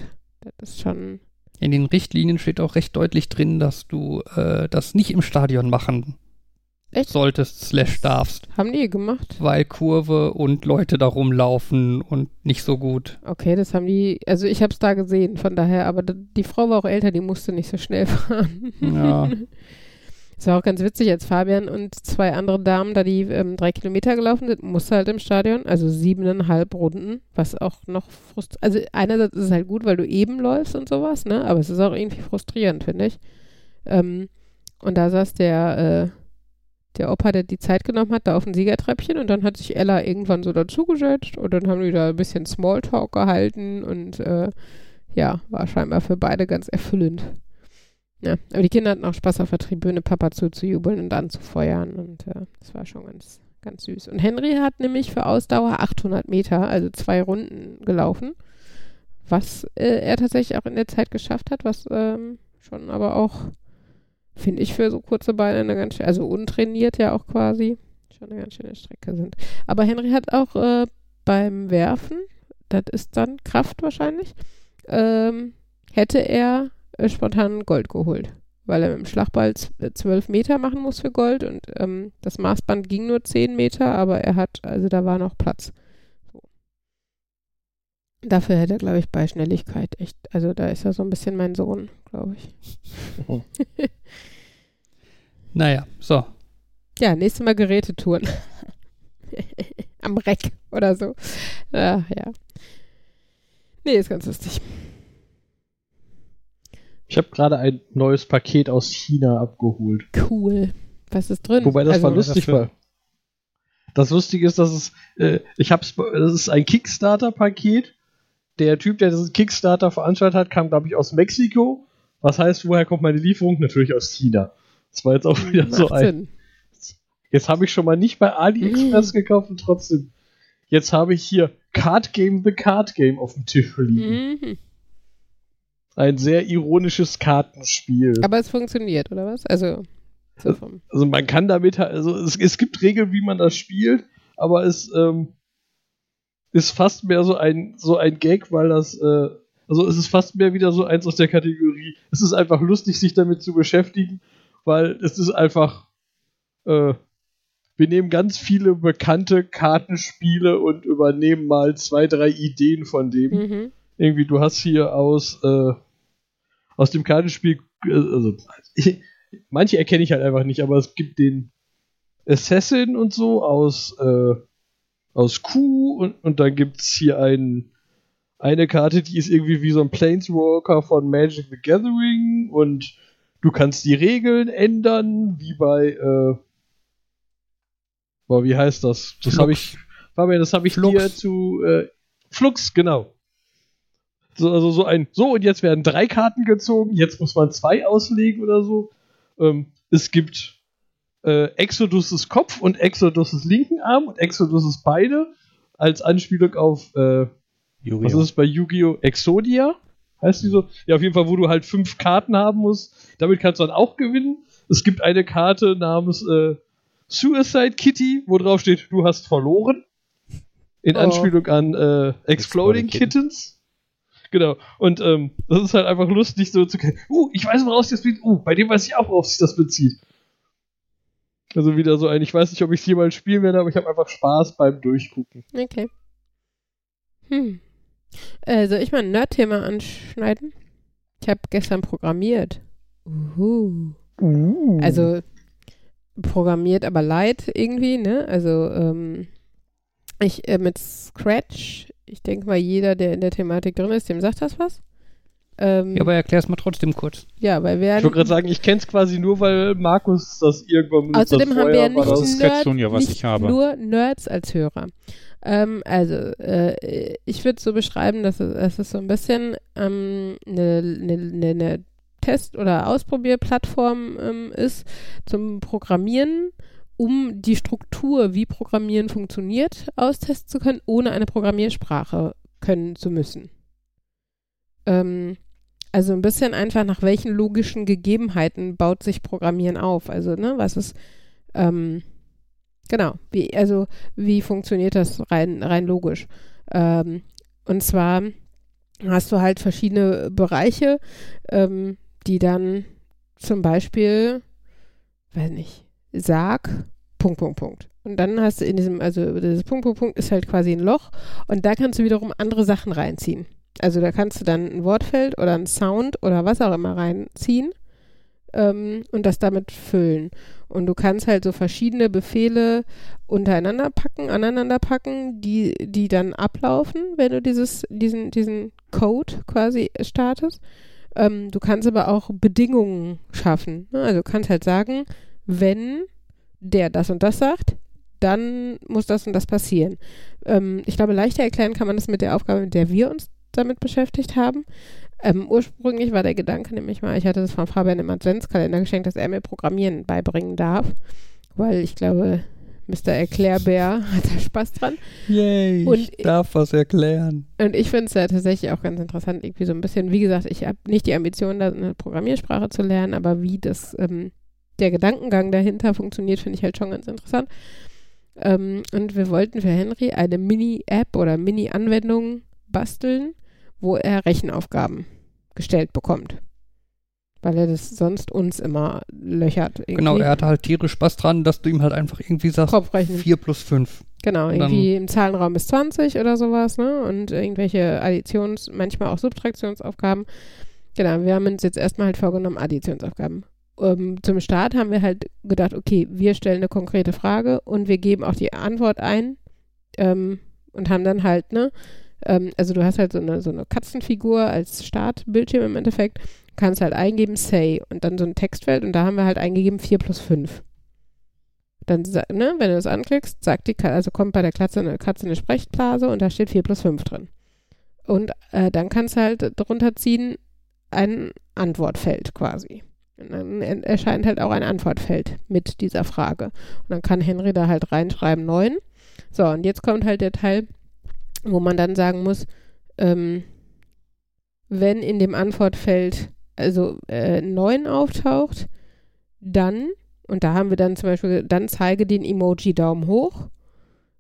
Das ist schon. In den Richtlinien steht auch recht deutlich drin, dass du äh, das nicht im Stadion machen Echt? solltest, slash darfst, Haben die gemacht? weil Kurve und Leute da rumlaufen und nicht so gut. Okay, das haben die. Also ich habe es da gesehen, von daher, aber die Frau war auch älter, die musste nicht so schnell [LAUGHS] fahren. Ja. [LAUGHS] Es war auch ganz witzig, als Fabian und zwei andere Damen da die ähm, drei Kilometer gelaufen sind, musste halt im Stadion, also siebeneinhalb Runden, was auch noch frustrierend, also einerseits ist es halt gut, weil du eben läufst und sowas, ne, aber es ist auch irgendwie frustrierend, finde ich. Ähm, und da saß der, äh, der Opa, der die Zeit genommen hat, da auf dem Siegertreppchen und dann hat sich Ella irgendwann so dazugesetzt und dann haben die da ein bisschen Smalltalk gehalten und äh, ja, war scheinbar für beide ganz erfüllend. Ja, aber die Kinder hatten auch Spaß auf der Tribüne, Papa zuzujubeln und anzufeuern und äh, das war schon ganz, ganz süß. Und Henry hat nämlich für Ausdauer 800 Meter, also zwei Runden gelaufen, was äh, er tatsächlich auch in der Zeit geschafft hat, was ähm, schon aber auch, finde ich, für so kurze Beine eine ganz schön, also untrainiert ja auch quasi, schon eine ganz schöne Strecke sind. Aber Henry hat auch äh, beim Werfen, das ist dann Kraft wahrscheinlich, ähm, hätte er äh, spontan Gold geholt, weil er mit dem Schlagball z- 12 Meter machen muss für Gold und ähm, das Maßband ging nur 10 Meter, aber er hat, also da war noch Platz. So. Dafür hätte er, glaube ich, bei Schnelligkeit echt, also da ist er so ein bisschen mein Sohn, glaube ich. [LAUGHS] Naja, so. Ja, nächstes Mal Gerätetouren. [LAUGHS] Am Reck oder so. Ach, ja. Nee, ist ganz lustig. Ich habe gerade ein neues Paket aus China abgeholt. Cool. Was ist drin? Wobei das also, war lustig war. Das Lustige ist, dass es, äh, ich hab's, das ist ein Kickstarter-Paket. Der Typ, der diesen Kickstarter veranstaltet hat, kam, glaube ich, aus Mexiko. Was heißt, woher kommt meine Lieferung? Natürlich aus China. Das war jetzt auch wieder so Macht ein. Sinn. Jetzt habe ich schon mal nicht bei AliExpress Mhm. gekauft und trotzdem. Jetzt habe ich hier Card Game the Card Game auf dem Tisch liegen. Mhm. Ein sehr ironisches Kartenspiel. Aber es funktioniert, oder was? Also, so vom, also man kann damit, halt- also es, es gibt Regeln, wie man das spielt, aber es ähm, ist fast mehr so ein so ein Gag, weil das, äh, also es ist fast mehr wieder so eins aus der Kategorie. Es ist einfach lustig, sich damit zu beschäftigen, weil es ist einfach, äh, wir nehmen ganz viele bekannte Kartenspiele und übernehmen mal zwei, drei Ideen von dem mhm. irgendwie, du hast hier aus, äh, aus dem Kartenspiel, also [LAUGHS] manche erkenne ich halt einfach nicht, aber es gibt den Assassin und so aus, äh, aus Q und, und dann gibt es hier ein, eine Karte, die ist irgendwie wie so ein Planeswalker von Magic the Gathering und du kannst die Regeln ändern, wie bei, äh, boah, wie heißt das? Das habe ich, Fabian, das habe ich Flux. dir zu, äh, Flux, genau. So, also so ein, so und jetzt werden drei Karten gezogen, jetzt muss man zwei auslegen oder so. Ähm, es gibt äh, Exodus' Kopf und Exodus' linken Arm und Exodus' beide als Anspielung auf, äh, was Yu-Gi-Oh! ist es bei Yu-Gi-Oh! Exodia? Heißt die so? Ja, auf jeden Fall, wo du halt fünf Karten haben musst. Damit kannst du dann auch gewinnen. Es gibt eine Karte namens äh, Suicide Kitty, wo drauf steht, du hast verloren. In Oh. Anspielung an äh, Exploding Exploding Kittens. Genau. Und ähm, das ist halt einfach lustig, so zu kennen. Uh, ich weiß, woraus das bezieht. Uh, bei dem weiß ich auch, worauf sich das bezieht. Also wieder so ein, ich weiß nicht, ob ich es jemals spielen werde, aber ich habe einfach Spaß beim Durchgucken. Okay. Hm. Äh, soll ich mal ein Nerd-Thema anschneiden? Ich habe gestern programmiert. Uhu. Also programmiert, aber light irgendwie, ne? Also ähm, ich äh, mit Scratch, ich denke mal, jeder, der in der Thematik drin ist, dem sagt das was. Ähm, Ja, aber erklär's mal trotzdem kurz. ja, weil wir Ich wollte gerade sagen, ich kenne es quasi nur, weil Markus das irgendwann benutzt Außerdem hat. haben wir ja nicht, das- Nerd, Kreation, ja, was nicht ich habe. nur Nerds als Hörer. Ähm, also, äh, ich würde so beschreiben, dass es, dass es so ein bisschen ähm, eine ne, ne, ne Test- oder Ausprobierplattform ähm, ist zum Programmieren, um die Struktur, wie Programmieren funktioniert, austesten zu können, ohne eine Programmiersprache können zu müssen. Ähm, also ein bisschen einfach nach welchen logischen Gegebenheiten baut sich Programmieren auf. Also, ne, was ist, ähm, genau, wie, also wie funktioniert das rein, rein logisch? Ähm, und zwar hast du halt verschiedene Bereiche, ähm, die dann zum Beispiel, weiß nicht, sag, Punkt, Punkt, Punkt. Und dann hast du in diesem, also dieses Punkt, Punkt, Punkt ist halt quasi ein Loch und da kannst du wiederum andere Sachen reinziehen. Also da kannst du dann ein Wortfeld oder ein Sound oder was auch immer reinziehen ähm, und das damit füllen. Und du kannst halt so verschiedene Befehle untereinander packen, aneinander packen, die, die dann ablaufen, wenn du dieses, diesen, diesen Code quasi startest. Ähm, du kannst aber auch Bedingungen schaffen. Ne? Also du kannst halt sagen, wenn der das und das sagt, dann muss das und das passieren. Ähm, ich glaube, leichter erklären kann man das mit der Aufgabe, mit der wir uns damit beschäftigt haben. Ähm, ursprünglich war der Gedanke nämlich mal, ich hatte das von Fabian im Adventskalender geschenkt, dass er mir Programmieren beibringen darf, weil ich glaube, Mr. Erklärbär [LAUGHS] hat da Spaß dran. Yay, Und- ich darf was erklären. Und ich finde es ja tatsächlich auch ganz interessant, irgendwie so ein bisschen, wie gesagt, ich habe nicht die Ambition, da eine Programmiersprache zu lernen, aber wie das, ähm, der Gedankengang dahinter funktioniert, finde ich halt schon ganz interessant. Ähm, und wir wollten für Henry eine Mini-App oder Mini-Anwendung basteln, wo er Rechenaufgaben gestellt bekommt. Weil er das sonst uns immer löchert. Irgendwie. Genau, er hatte halt tierisch Spaß dran, dass du ihm halt einfach irgendwie sagst, Kopfrechnen. 4 plus 5. Genau, Und irgendwie im Zahlenraum bis 20 oder sowas, ne? Und irgendwelche Additions-, manchmal auch Subtraktionsaufgaben. Genau, wir haben uns jetzt erstmal halt vorgenommen, Additionsaufgaben. Ähm, zum Start haben wir halt gedacht, okay, wir stellen eine konkrete Frage und wir geben auch die Antwort ein ähm, und haben dann halt, ne, ähm, also du hast halt so eine, so eine Katzenfigur als Startbildschirm im Endeffekt, kannst halt eingeben, say und dann so ein Textfeld und da haben wir halt eingegeben 4 plus 5. Dann, ne, wenn du das anklickst, sagt die also kommt bei der Katze eine Katze eine Sprechblase und da steht 4 plus 5 drin. Und äh, dann kannst du halt drunter ziehen ein Antwortfeld quasi. Und dann erscheint halt auch ein Antwortfeld mit dieser Frage. Und dann kann Henry da halt reinschreiben 9. So, und jetzt kommt halt der Teil, wo man dann sagen muss, ähm, wenn in dem Antwortfeld also äh, 9 auftaucht, dann, und da haben wir dann zum Beispiel, dann zeige den Emoji Daumen hoch.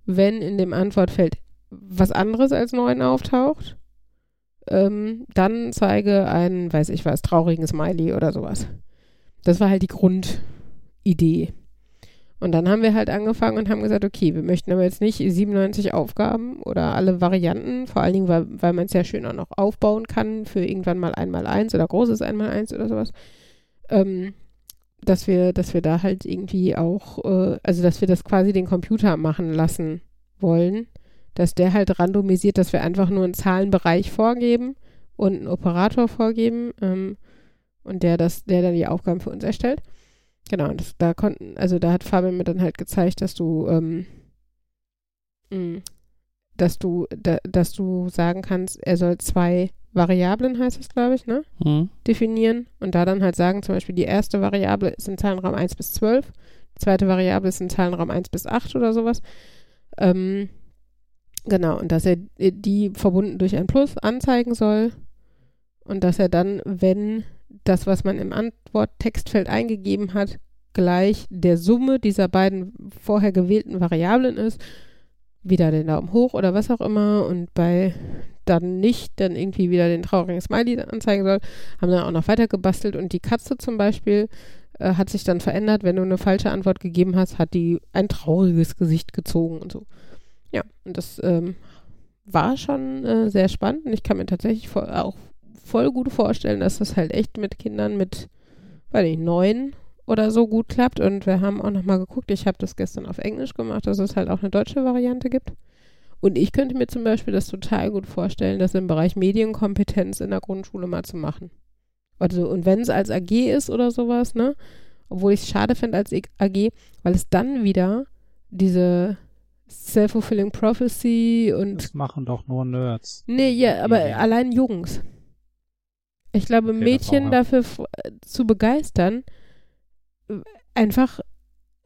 Wenn in dem Antwortfeld was anderes als 9 auftaucht, ähm, dann zeige ein, weiß ich was, traurigen Smiley oder sowas. Das war halt die Grundidee. Und dann haben wir halt angefangen und haben gesagt, okay, wir möchten aber jetzt nicht 97 Aufgaben oder alle Varianten, vor allen Dingen, weil, weil man es ja schön auch noch aufbauen kann für irgendwann mal einmal eins oder großes einmal eins oder sowas. Ähm, dass wir, dass wir da halt irgendwie auch, äh, also dass wir das quasi den Computer machen lassen wollen, dass der halt randomisiert, dass wir einfach nur einen Zahlenbereich vorgeben und einen Operator vorgeben ähm, und der das, der dann die Aufgaben für uns erstellt. Genau, und das, da konnten, also da hat Fabian mir dann halt gezeigt, dass du, ähm, mh, dass du, da, dass du sagen kannst, er soll zwei Variablen, heißt es, glaube ich, ne? Hm? definieren und da dann halt sagen, zum Beispiel die erste Variable ist im Zahlenraum 1 bis 12, die zweite Variable ist im Zahlenraum 1 bis 8 oder sowas. Ähm, genau, und dass er die verbunden durch ein Plus anzeigen soll und dass er dann, wenn das, was man im Antworttextfeld eingegeben hat, gleich der Summe dieser beiden vorher gewählten Variablen ist, wieder den Daumen hoch oder was auch immer. Und bei dann nicht dann irgendwie wieder den traurigen Smiley anzeigen soll, haben dann auch noch weiter gebastelt und die Katze zum Beispiel äh, hat sich dann verändert, wenn du eine falsche Antwort gegeben hast, hat die ein trauriges Gesicht gezogen und so. Ja, und das ähm, war schon äh, sehr spannend. Und ich kann mir tatsächlich voll, auch voll gut vorstellen, dass das halt echt mit Kindern mit, weiß nicht, neun oder so gut klappt und wir haben auch nochmal geguckt, ich habe das gestern auf Englisch gemacht, dass es halt auch eine deutsche Variante gibt. Und ich könnte mir zum Beispiel das total gut vorstellen, das im Bereich Medienkompetenz in der Grundschule mal zu machen. Also, und wenn es als AG ist oder sowas, ne? Obwohl ich es schade finde als AG, weil es dann wieder diese Self-Fulfilling Prophecy und. Das machen doch nur Nerds. Nee, ja, aber Idee. allein Jungs. Ich glaube, Okay, Mädchen dafür f- zu begeistern, äh, einfach,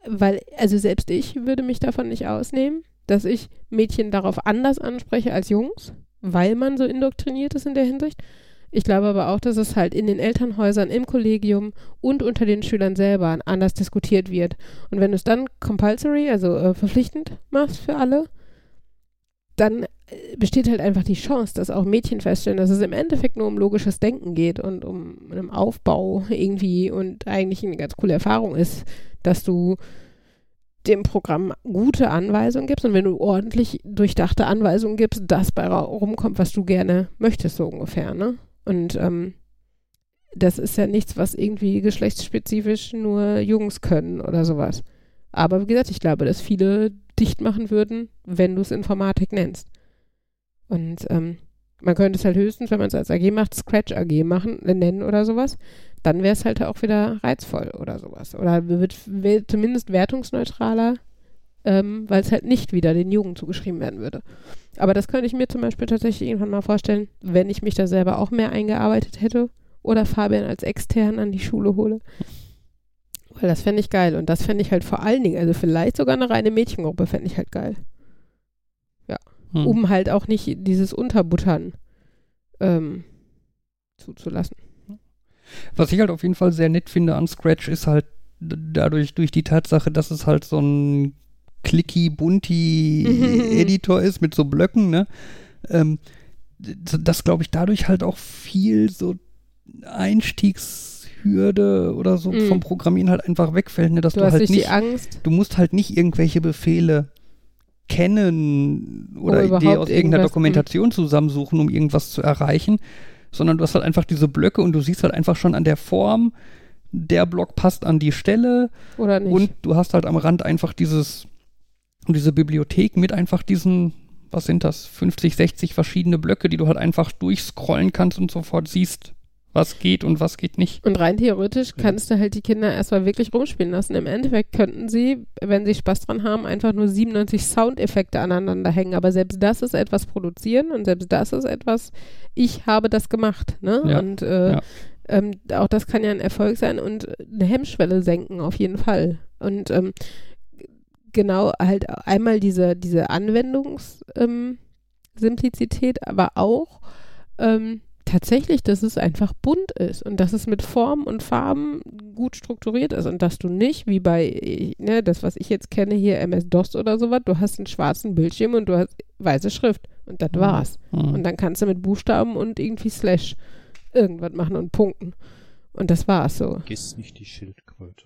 weil, also selbst ich würde mich davon nicht ausnehmen, dass ich Mädchen darauf anders anspreche als Jungs, weil man so indoktriniert ist in der Hinsicht. Ich glaube aber auch, dass es halt in den Elternhäusern, im Kollegium und unter den Schülern selber anders diskutiert wird. Und wenn du es dann compulsory, also äh, verpflichtend machst für alle, dann äh, besteht halt einfach die Chance, dass auch Mädchen feststellen, dass es im Endeffekt nur um logisches Denken geht und um einen Aufbau irgendwie und eigentlich eine ganz coole Erfahrung ist, dass du dem Programm gute Anweisungen gibst und wenn du ordentlich durchdachte Anweisungen gibst, das bei rumkommt, was du gerne möchtest, so ungefähr, ne? Und ähm, das ist ja nichts, was irgendwie geschlechtsspezifisch nur Jungs können oder sowas. Aber wie gesagt, ich glaube, dass viele dicht machen würden, wenn du es Informatik nennst. Und ähm, Man könnte es halt höchstens, wenn man es als AG macht, Scratch AG machen, äh, nennen oder sowas. Dann wäre es halt auch wieder reizvoll oder sowas. Oder wird, zumindest wertungsneutraler, ähm, weil es halt nicht wieder den Jugend zugeschrieben werden würde. Aber das könnte ich mir zum Beispiel tatsächlich irgendwann mal vorstellen, wenn ich mich da selber auch mehr eingearbeitet hätte oder Fabian als extern an die Schule hole. Weil das fände ich geil. Und das fände ich halt vor allen Dingen, also vielleicht sogar eine reine Mädchengruppe fände ich halt geil. Hm. Um halt auch nicht dieses Unterbuttern ähm, zuzulassen. Was ich halt auf jeden Fall sehr nett finde an Scratch ist halt dadurch, durch die Tatsache, dass es halt so ein clicky, bunti [LAUGHS] Editor ist mit so Blöcken, ne? Ähm, d- dass, glaube ich, dadurch halt auch viel so Einstiegshürde oder so Mhm. vom Programmieren halt einfach wegfällt, ne? Dass Du du, halt nicht Angst. du musst halt nicht irgendwelche Befehle kennen oder Oh, Idee aus irgendeiner. Dokumentation zusammensuchen, um irgendwas zu erreichen, sondern du hast halt einfach diese Blöcke und du siehst halt einfach schon an der Form, der Block passt an die Stelle Oder nicht. und du hast halt am Rand einfach dieses, diese Bibliothek mit einfach diesen, was sind das, 50, 60 verschiedene Blöcke, die du halt einfach durchscrollen kannst und sofort siehst, was geht und was geht nicht. Und rein theoretisch Ja. kannst du halt die Kinder erstmal wirklich rumspielen lassen. Im Endeffekt könnten sie, wenn sie Spaß dran haben, einfach nur 97 Soundeffekte aneinander hängen. Aber selbst das ist etwas produzieren und selbst das ist etwas, ich habe das gemacht. Ne? Ja. Und äh, Ja. ähm, auch das kann ja ein Erfolg sein und eine Hemmschwelle senken auf jeden Fall. Und ähm, genau halt einmal diese, diese Anwendungssimplizität, ähm, aber auch ähm, tatsächlich, dass es einfach bunt ist und dass es mit Formen und Farben gut strukturiert ist und dass du nicht, wie bei, ne, das, was ich jetzt kenne, hier MS-DOS oder sowas, du hast einen schwarzen Bildschirm und du hast weiße Schrift und das war's. Hm. Und dann kannst du mit Buchstaben und irgendwie Slash irgendwas machen und punkten. Und das war's so. Vergiss nicht die Schildkröte.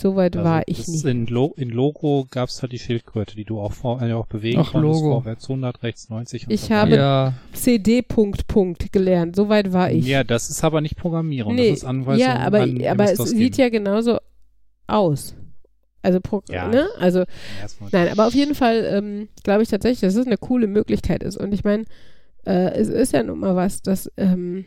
Soweit Also war ich nie. In, Lo in Logo gab es halt die Schildkröte, die du auch, vor, äh, auch bewegen Ach, konntest, Logo. vorwärts 100, rechts 90 und Ich so habe- ja, CD Punkt Punkt gelernt. Soweit war ich. Ja, das ist aber nicht Programmierung, nee, das ist Anweisung ja, aber, an aber es sieht ja genauso aus. Also, Pro Ja. ne? Also, Nein, aber auf jeden Fall ähm, glaube ich tatsächlich, dass es eine coole Möglichkeit ist. Und ich meine, äh, es ist ja nun mal was, dass, ähm,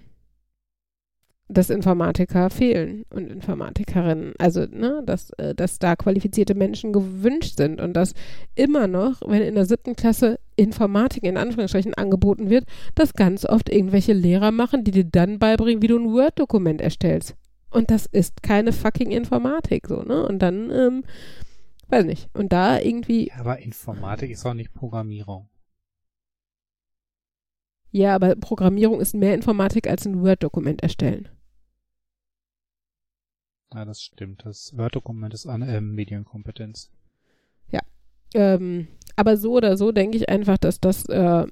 dass Informatiker fehlen und Informatikerinnen. Also, ne, dass, äh, dass da qualifizierte Menschen gewünscht sind und dass immer noch, wenn in der siebten Klasse Informatik in Anführungsstrichen angeboten wird, das ganz oft irgendwelche Lehrer machen, die dir dann beibringen, wie du ein Word-Dokument erstellst. Und das ist keine fucking Informatik, so, ne? Und dann, ähm, weiß nicht. Und da irgendwie Ja, aber Informatik ist auch nicht Programmierung. Ja, aber Programmierung ist mehr Informatik als ein Word-Dokument erstellen. Ja, das stimmt. Das Word-Dokument ist eine äh, Medienkompetenz. Ähm, aber so oder so denke ich einfach, dass das äh,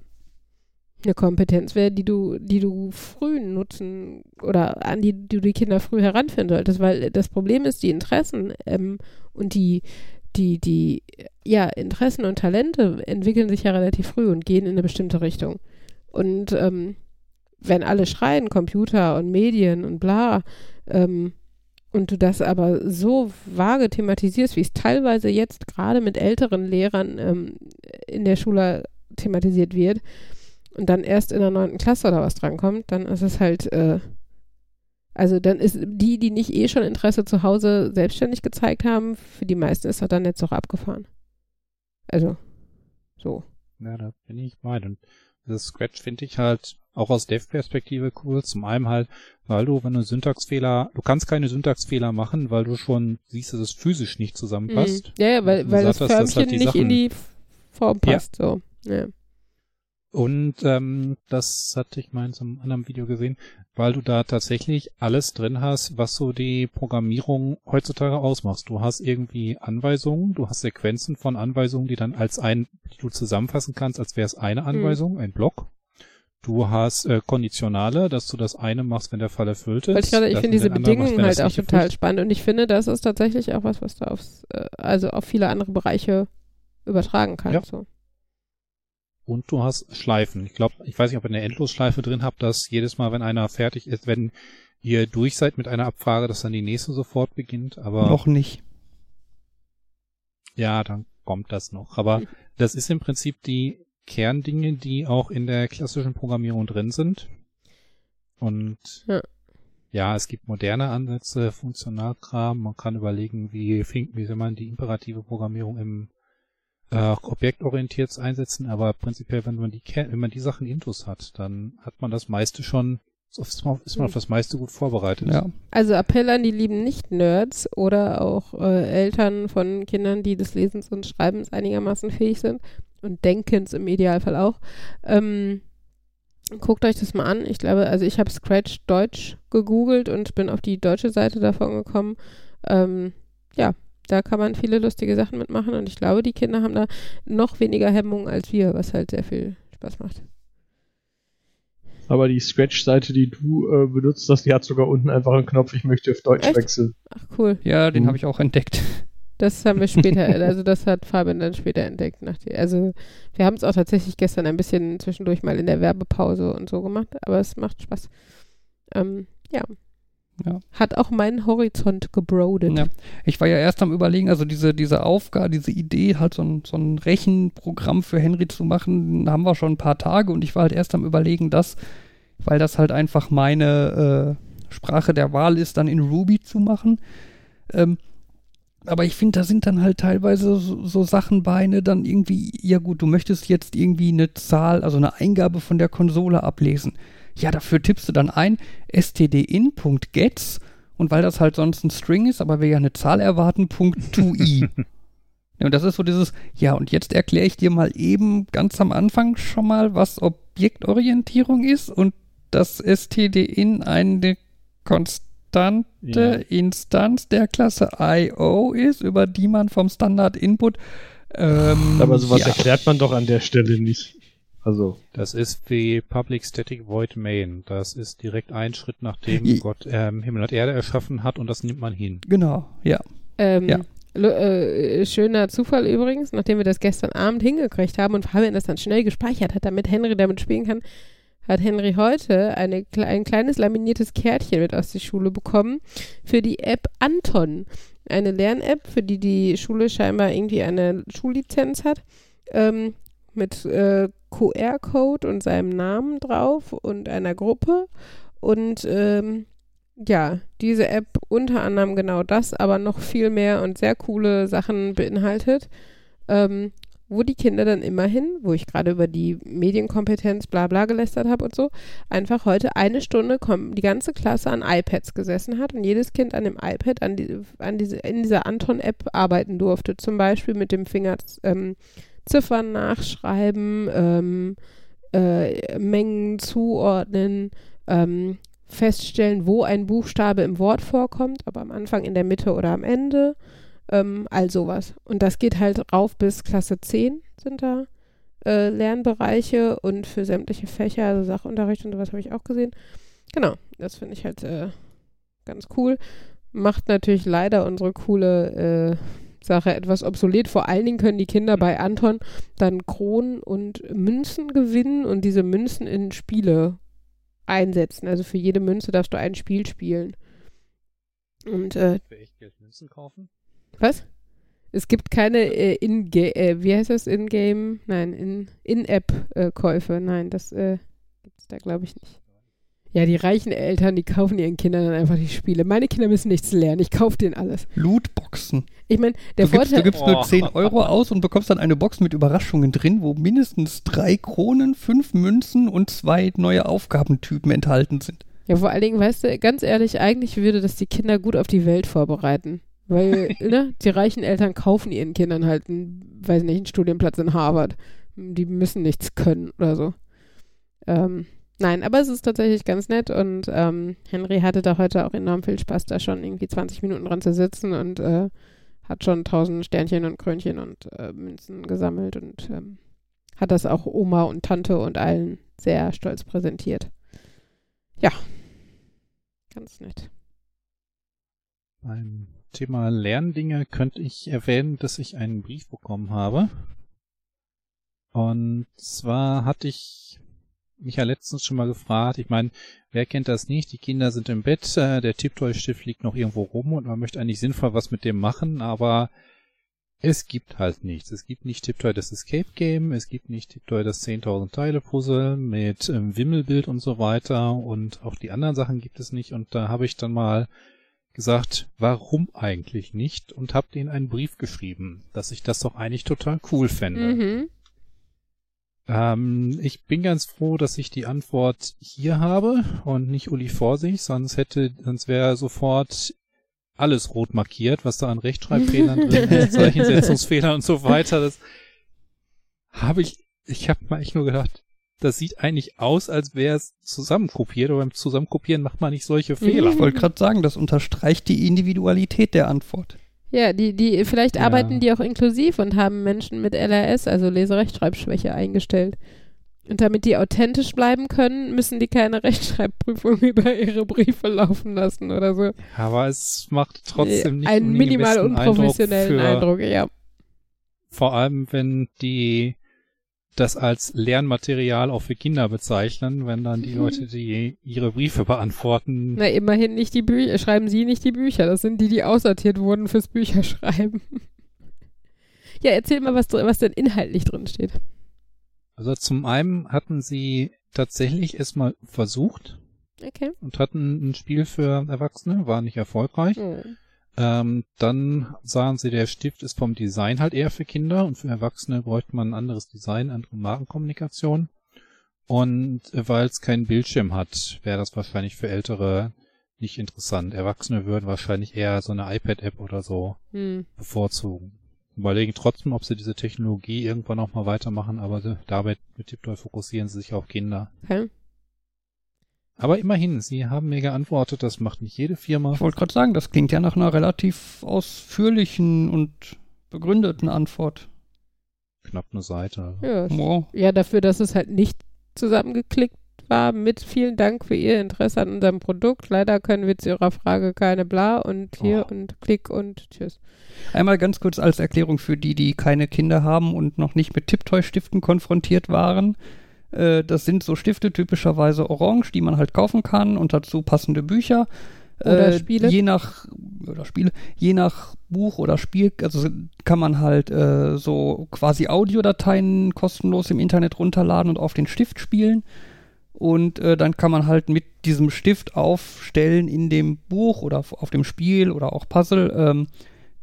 eine Kompetenz wäre, die du, die du früh nutzen oder an die du die Kinder früh heranführen solltest, weil das Problem ist, die Interessen ähm, und die, die, die, ja, Interessen und Talente entwickeln sich ja relativ früh und gehen in eine bestimmte Richtung. Und ähm, wenn alle schreien, Computer und Medien und bla, ähm, und du das aber so vage thematisierst, wie es teilweise jetzt gerade mit älteren Lehrern ähm, in der Schule thematisiert wird und dann erst in der neunten Klasse oder was drankommt, dann ist es halt, äh, also dann ist die, die nicht eh schon Interesse zu Hause selbstständig gezeigt haben, für die meisten ist das dann jetzt auch abgefahren. Also, so. Ja, da bin ich bei. Und das Scratch finde ich halt auch aus Dev-Perspektive cool. Zum einen halt, weil du, wenn du Syntaxfehler, du kannst keine Syntaxfehler machen, weil du schon siehst, dass es physisch nicht zusammenpasst. Mhm. Ja, ja, weil, weil das dass Förmchen halt die nicht in Sachen- die Form Ja. passt, so. Ja. Und ähm, das hatte ich mal in so einem anderen Video gesehen, weil du da tatsächlich alles drin hast, was so die Programmierung heutzutage ausmacht. Du hast irgendwie Anweisungen, du hast Sequenzen von Anweisungen, die dann als ein, die du zusammenfassen kannst, als wäre es eine Anweisung, ein Block. Du hast äh, Konditionale, dass du das eine machst, wenn der Fall erfüllt ist. Weil ich gerade, ich finde diese machst, Bedingungen wenn halt das auch total erfüllt. spannend und ich finde, das ist tatsächlich auch was, was du aufs, äh, also auf viele andere Bereiche übertragen kannst. Ja. So. Und du hast Schleifen. Ich glaube, ich weiß nicht, ob ihr eine Endlosschleife drin habt, dass jedes Mal, wenn einer fertig ist, wenn ihr durch seid mit einer Abfrage, dass dann die nächste sofort beginnt. Aber noch nicht. ja, dann kommt das noch. Aber das ist im Prinzip die Kerndinge, die auch in der klassischen Programmierung drin sind. Und Ja. ja, es gibt moderne Ansätze, Funktionalkram. Man kann überlegen, wie, wie soll man die imperative Programmierung im äh, objektorientiert einsetzen, aber prinzipiell, wenn man die Ker- wenn man die Sachen Intus hat, dann hat man das meiste schon, ist man ist man auf das meiste gut vorbereitet. Ja. Also Appell an die lieben Nicht-Nerds oder auch äh, Eltern von Kindern, die des Lesens und Schreibens einigermaßen fähig sind und Denkens im Idealfall auch. Ähm, guckt euch das mal an. Ich glaube, also ich habe Scratch Deutsch gegoogelt und bin auf die deutsche Seite davon gekommen. Ähm, ja, da kann man viele lustige Sachen mitmachen und ich glaube, die Kinder haben da noch weniger Hemmungen als wir, was halt sehr viel Spaß macht. Aber die Scratch-Seite, die du äh, benutzt hast, die hat sogar unten einfach einen Knopf, ich möchte auf Deutsch Echt? wechseln. Ach cool. Ja, den Mhm. habe ich auch entdeckt. Das haben wir später, [LAUGHS] also das hat Fabian dann später entdeckt. Nach die, also wir haben es auch tatsächlich gestern ein bisschen zwischendurch mal in der Werbepause und so gemacht, aber es macht Spaß. Ähm, ja. Ja. Hat auch meinen Horizont gebrodet. Ja. Ich war ja erst am überlegen, also diese, diese Aufgabe, diese Idee, halt so ein, so ein Rechenprogramm für Henry zu machen, haben wir schon ein paar Tage und ich war halt erst am überlegen, dass, weil das halt einfach meine äh, Sprache der Wahl ist, dann in Ruby zu machen. Ähm, aber ich finde, da sind dann halt teilweise so, so Sachen bei, ne, dann irgendwie, ja gut, du möchtest jetzt irgendwie eine Zahl, also eine Eingabe von der Konsole ablesen. Ja, dafür tippst du dann ein stdin.gets und weil das halt sonst ein String ist, aber wir ja eine Zahl erwarten, Punkt 2i. [LAUGHS] Ja, und das ist so dieses, ja, und jetzt erkläre ich dir mal eben ganz am Anfang schon mal, was Objektorientierung ist und dass stdin eine konstante Ja. Instanz der Klasse IO ist, über die man vom Standard Input ähm, Aber sowas ja. erklärt man doch an der Stelle nicht. Also, Das ist wie Public Static Void Main. Das ist direkt ein Schritt, nachdem Je- Gott ähm, Himmel und Erde erschaffen hat und das nimmt man hin. Genau, ja. Ähm, Ja. äh, schöner Zufall übrigens, nachdem wir das gestern Abend hingekriegt haben und Fabian das dann schnell gespeichert hat, damit Henry damit spielen kann, hat Henry heute eine, ein kleines laminiertes Kärtchen mit aus der Schule bekommen für die App Anton. Eine Lern-App, für die die Schule scheinbar irgendwie eine Schullizenz hat, ähm, mit äh, QR-Code und seinem Namen drauf und einer Gruppe. Und ähm, ja, diese App unter anderem genau das, aber noch viel mehr und sehr coole Sachen beinhaltet, ähm, wo die Kinder dann immerhin, wo ich gerade über die Medienkompetenz bla bla gelästert habe und so, einfach heute eine Stunde die ganze Klasse an iPads gesessen hat und jedes Kind an dem iPad an die, an diese, in dieser Anton-App arbeiten durfte. Zum Beispiel mit dem Finger ähm, Ziffern nachschreiben, ähm, äh, Mengen zuordnen, ähm, feststellen, wo ein Buchstabe im Wort vorkommt, ob am Anfang, in der Mitte oder am Ende, ähm, all sowas. Und das geht halt rauf bis Klasse 10 sind da äh, Lernbereiche und für sämtliche Fächer, also Sachunterricht und sowas habe ich auch gesehen. Genau, das finde ich halt äh, ganz cool. Macht natürlich leider unsere coole äh, Sache etwas obsolet. Vor allen Dingen können die Kinder bei Anton dann Kronen und Münzen gewinnen und diese Münzen in Spiele einsetzen. Also für jede Münze darfst du ein Spiel spielen. Und äh, Für echt Geld Münzen kaufen? was? Es gibt keine äh, in äh, wie heißt das in-game? Nein, in In-App-Käufe. Nein, das äh, gibt's da glaube ich nicht. Ja, die reichen Eltern, die kaufen ihren Kindern dann einfach die Spiele. Meine Kinder müssen nichts lernen. Ich kaufe denen alles. Lootboxen. Ich meine, der Du gibst, du Vorteil. gibst nur Oh. 10 Euro aus und bekommst dann eine Box mit Überraschungen drin, wo mindestens drei Kronen, fünf Münzen und zwei neue Aufgabentypen enthalten sind. Ja, vor allen Dingen, weißt du, ganz ehrlich, eigentlich würde das die Kinder gut auf die Welt vorbereiten. Weil, [LAUGHS] ne, die reichen Eltern kaufen ihren Kindern halt einen, weiß nicht, einen Studienplatz in Harvard. Die müssen nichts können oder so. Ähm, nein, aber es ist tatsächlich ganz nett und ähm, Henry hatte da heute auch enorm viel Spaß, da schon irgendwie 20 Minuten dran zu sitzen und äh, hat schon tausend Sternchen und Krönchen und äh, Münzen gesammelt und ähm, hat das auch Oma und Tante und allen sehr stolz präsentiert. Ja, ganz nett. Beim Thema Lerndinge könnte ich erwähnen, dass ich einen Brief bekommen habe. Und zwar hatte ich mich ja letztens schon mal gefragt, ich meine, wer kennt das nicht? Die Kinder sind im Bett, äh, der Tipptoy-Stift liegt noch irgendwo rum und man möchte eigentlich sinnvoll was mit dem machen, aber Es gibt halt nichts. Es gibt nicht Tiptoy das Escape Game, es gibt nicht Tiptoy das 10.000 Teile Puzzle mit ähm, Wimmelbild und so weiter und auch die anderen Sachen gibt es nicht und da habe ich dann mal gesagt, warum eigentlich nicht und habe denen einen Brief geschrieben, dass ich das doch eigentlich total cool fände. Mhm. Ähm, ich bin ganz froh, dass ich die Antwort hier habe und nicht Uli vor sich, sonst hätte, sonst wäre sofort alles rot markiert, was da an Rechtschreibfehlern drin ist, [LAUGHS] Zeichensetzungsfehlern und so weiter. Das habe ich, ich habe mal echt nur gedacht, das sieht eigentlich aus, als wäre es zusammenkopiert, aber beim Zusammenkopieren macht man nicht solche Fehler. Ich wollte gerade sagen, das unterstreicht die Individualität der Antwort. Ja, die, die, vielleicht Ja. arbeiten die auch inklusiv und haben Menschen mit LRS, also Leserechtschreibschwäche, eingestellt. Und damit die authentisch bleiben können, müssen die keine [LAUGHS] Rechtschreibprüfung über ihre Briefe laufen lassen oder so. Aber es macht trotzdem nicht Einen minimal unprofessionellen Eindruck, Eindruck, für, ja. Vor allem, wenn die das als Lernmaterial auch für Kinder bezeichnen, wenn dann die Mhm. Leute, die ihre Briefe beantworten, Na, immerhin nicht die Bücher, schreiben sie nicht die Bücher. Das sind die, die aussortiert wurden fürs Bücherschreiben. [LAUGHS] ja, erzähl mal, was, was denn inhaltlich drin steht. Also zum einen hatten sie tatsächlich erstmal versucht Okay. und hatten ein Spiel für Erwachsene, war nicht erfolgreich. Hm. Ähm, dann sahen sie, der Stift ist vom Design halt eher für Kinder und für Erwachsene bräuchte man ein anderes Design, andere Markenkommunikation. Und äh, weil es keinen Bildschirm hat, wäre das wahrscheinlich für Ältere nicht interessant. Erwachsene würden wahrscheinlich eher so eine iPad-App oder so Hm. bevorzugen. Überlegen trotzdem, ob sie diese Technologie irgendwann noch mal weitermachen, aber dabei mit Tiptoy fokussieren sie sich auf Kinder. Okay. Aber immerhin, sie haben mir geantwortet, das macht nicht jede Firma. Ich wollte gerade sagen, das klingt ja nach einer relativ ausführlichen und begründeten Antwort. Knapp eine Seite. Ja, Wow. Ja, dafür, dass es halt nicht zusammengeklickt war mit vielen Dank für Ihr Interesse an unserem Produkt. Leider können wir zu Ihrer Frage keine bla und hier Oh. und klick und tschüss. Einmal ganz kurz als Erklärung für die, die keine Kinder haben und noch nicht mit Tipptoy-Stiften konfrontiert waren. Äh, das sind so Stifte typischerweise orange, die man halt kaufen kann und dazu passende Bücher. Oder Äh, Spiele. Je nach, oder Spiele, je nach Buch oder Spiel, also kann man halt äh, so quasi Audiodateien kostenlos im Internet runterladen und auf den Stift spielen. Und äh, dann kann man halt mit diesem Stift aufstellen in dem Buch oder auf, auf dem Spiel oder auch Puzzle ähm,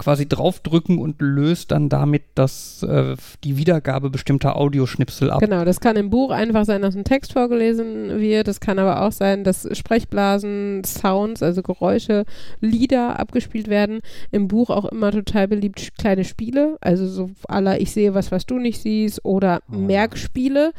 quasi draufdrücken und löst dann damit das, äh, die Wiedergabe bestimmter Audioschnipsel ab. Genau, das kann im Buch einfach sein, dass ein Text vorgelesen wird. Das kann aber auch sein, dass Sprechblasen, Sounds, also Geräusche, Lieder abgespielt werden. Im Buch auch immer total beliebt kleine Spiele, also so aller Ich sehe was, was du nicht siehst oder Oh. Merkspiele.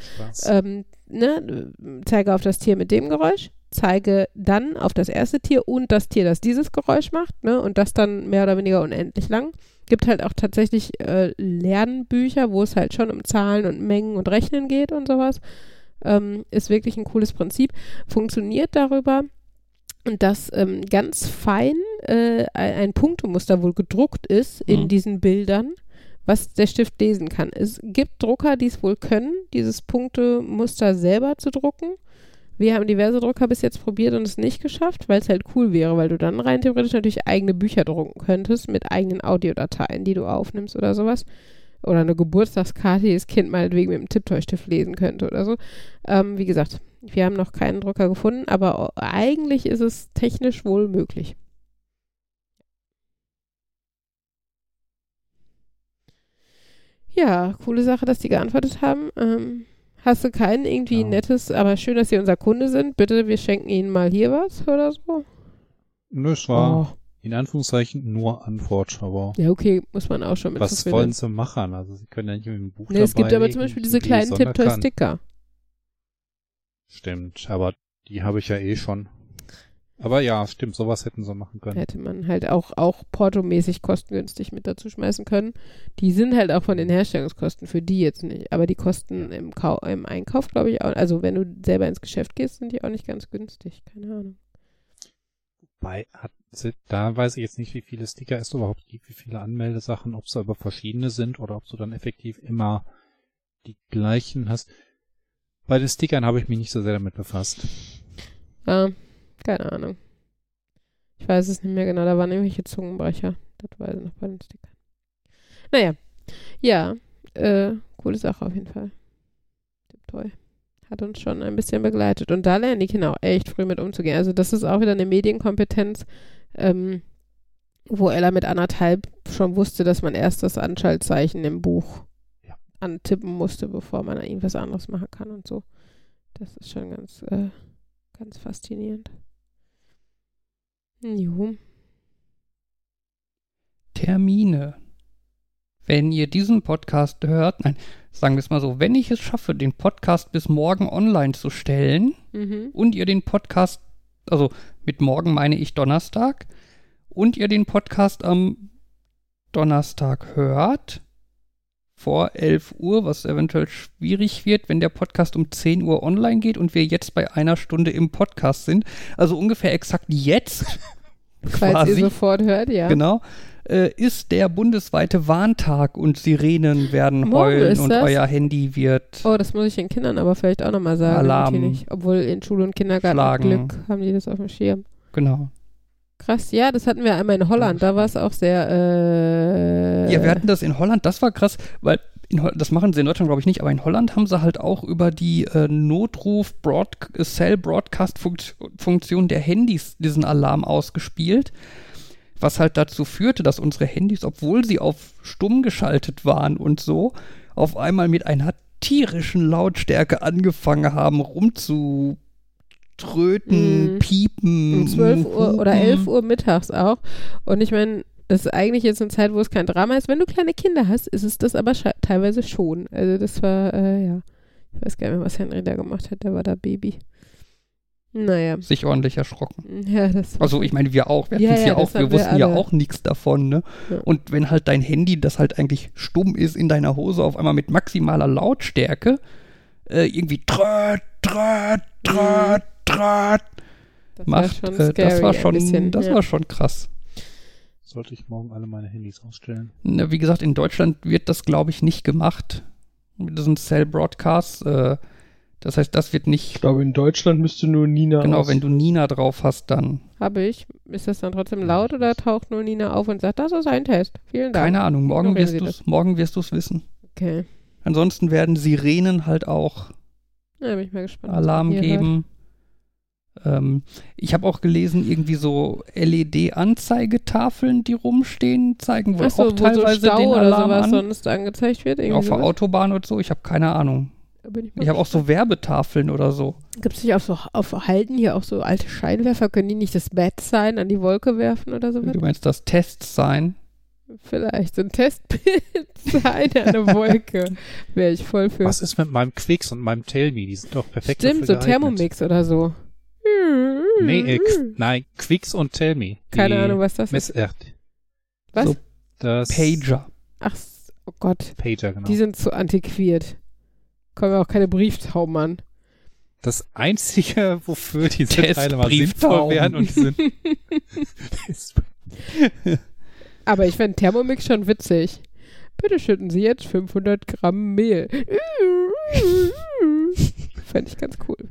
Ähm, ne, zeige auf das Tier mit dem Geräusch, zeige dann auf das erste Tier und das Tier, das dieses Geräusch macht, ne, und das dann mehr oder weniger unendlich lang. Gibt halt auch tatsächlich äh, Lernbücher, wo es halt schon um Zahlen und Mengen und Rechnen geht und sowas. Ähm, ist wirklich ein cooles Prinzip. Funktioniert darüber, dass ähm, ganz fein äh, ein Punktemuster wohl gedruckt ist in Mhm. diesen Bildern was der Stift lesen kann. Es gibt Drucker, die es wohl können, dieses Punktemuster selber zu drucken. Wir haben diverse Drucker bis jetzt probiert und es nicht geschafft, weil es halt cool wäre, weil du dann rein theoretisch natürlich eigene Bücher drucken könntest mit eigenen Audiodateien, die du aufnimmst oder sowas. Oder eine Geburtstagskarte, die das Kind meinetwegen mit dem Tipptoy-Stift lesen könnte oder so. Ähm, wie gesagt, wir haben noch keinen Drucker gefunden, aber eigentlich ist es technisch wohl möglich. Ja, coole Sache, dass die geantwortet haben. Ähm, hast du kein irgendwie Ja. nettes, aber schön, dass sie unser Kunde sind. Bitte, wir schenken ihnen mal hier was oder so. Nö, es war Oh. in Anführungszeichen nur Antwort, aber Ja, okay, muss man auch schon mit was wollen sie machen? Also sie können ja nicht mit dem Buch Nee, es gibt aber zum Beispiel die diese kleinen Sonderkarten. Tipptoy-Sticker. Stimmt, aber die habe ich ja eh schon. Aber ja, stimmt, sowas hätten sie machen können. Hätte man halt auch, auch portomäßig kostengünstig mit dazu schmeißen können. Die sind halt auch von den Herstellungskosten für die jetzt nicht. Aber die Kosten im, Kau im Einkauf, glaube ich, auch. Also, wenn du selber ins Geschäft gehst, sind die auch nicht ganz günstig. Keine Ahnung. Bei, hat, sie- da weiß ich jetzt nicht, wie viele Sticker es überhaupt gibt, wie viele Anmeldesachen, ob es aber verschiedene sind oder ob du dann effektiv immer die gleichen hast. Bei den Stickern habe ich mich nicht so sehr damit befasst. Ja, keine Ahnung. Ich weiß es nicht mehr genau. Da waren irgendwelche Zungenbrecher. Das weiß ich noch bei den Stickern. Naja, ja, äh, coole Sache auf jeden Fall. Toll. Hat uns schon ein bisschen begleitet. Und da lernen die Kinder auch echt früh mit umzugehen. Also das ist auch wieder eine Medienkompetenz, ähm, wo Ella mit anderthalb schon wusste, dass man erst das Anschaltzeichen im Buch Ja. antippen musste, bevor man irgendwas anderes machen kann und so. Das ist schon ganz, äh, ganz faszinierend. Jo. Termine. Wenn ihr diesen Podcast hört, nein, sagen wir es mal so, wenn ich es schaffe, den Podcast bis morgen online zu stellen Mhm. und ihr den Podcast, also mit morgen meine ich Donnerstag, und ihr den Podcast am Donnerstag hört, vor 11 Uhr, was eventuell schwierig wird, wenn der Podcast um 10 Uhr online geht und wir jetzt bei einer Stunde im Podcast sind, also ungefähr exakt jetzt, [LAUGHS] Falls quasi. ihr sofort hört, ja. Genau. Äh, ist der bundesweite Warntag und Sirenen werden heulen und das? euer Handy wird. Oh, das muss ich den Kindern aber vielleicht auch nochmal sagen. Alarm. Obwohl in Schule und Kindergarten Schlagen. Glück haben die das auf dem Schirm. Genau. Krass, ja, das hatten wir einmal in Holland. Da war es auch sehr. Äh, Ja, wir hatten das in Holland, das war krass, weil das machen sie in Deutschland, glaube ich, nicht, aber in Holland haben sie halt auch über die äh, Notruf Broad Cell Broadcast Funktion der Handys diesen Alarm ausgespielt, was halt dazu führte, dass unsere Handys, obwohl sie auf stumm geschaltet waren und so, auf einmal mit einer tierischen Lautstärke angefangen haben rumzutröten, Mhm. piepen, um 12 Uhr oder hupen. 11 Uhr mittags auch. Und ich meine, das ist eigentlich jetzt eine Zeit, wo es kein Drama ist. Wenn du kleine Kinder hast, ist es das aber teilweise schon. Also das war, äh, ja. Ich weiß gar nicht mehr, was Henry da gemacht hat. Der war da Baby. Naja. sich ordentlich erschrocken. Ja, das Also ich meine, wir auch, wir Ja, ja, ja, auch, wir hatten wir wussten ja auch nichts davon, ne? Ja. Und wenn halt dein Handy, das halt eigentlich stumm ist in deiner Hose, auf einmal mit maximaler Lautstärke äh, irgendwie tröt, tröt, tröt, tröt das macht, war schon äh, scary, das war schon, bisschen, das ja. war schon krass. Sollte ich morgen alle meine Handys ausstellen? Ne, wie gesagt, in Deutschland wird das, glaube ich, nicht gemacht. Mit diesen Cell Broadcasts. Äh, das heißt, das wird Ich nicht. glaube, in Deutschland müsste nur Nina Genau, aus- wenn du Nina drauf hast, dann. Habe ich. Ist das dann trotzdem laut oder taucht nur Nina auf und sagt, das ist ein Test? Vielen Dank. Keine Ahnung, morgen Ignorieren wirst du es morgen wirst du's wissen. Okay. Ansonsten werden Sirenen halt auch Ja, bin ich mal gespannt. was Alarm geben. Ähm, ich habe auch gelesen, irgendwie so LED-Anzeigetafeln, die rumstehen, zeigen wohl so, auch wo so teilweise Stau den oder Alarm sowas an. sonst angezeigt wird. Auf der Autobahn und so, ich habe keine Ahnung. Ich habe auch so Werbetafeln oder so. Gibt es nicht auf so auf Verhalten hier auch so alte Scheinwerfer? Können die nicht das Bad sein an die Wolke werfen oder sowas? Du meinst das Tests sein? Vielleicht so ein Testbild [LAUGHS] sein an der Wolke. Wäre ich voll für. Was ist mit meinem Quicks und meinem Tellme? Die sind doch perfekt Stimmt, so geeignet. Thermomix oder so. Nee, äh, nein, Quicks und Tellme. Keine Die Ahnung, was das Mess ist. äh, Was? So das Pager. Ach, oh Gott. Pager, genau. Die sind zu antiquiert. Kommen auch keine Brieftauben an. das einzige, [LAUGHS] wofür diese Teile mal sinnvoll wären und sind [LAUGHS] Aber ich fände Thermomix schon witzig. Bitte schütten Sie jetzt 500 Gramm Mehl. [LAUGHS] Fände ich ganz cool.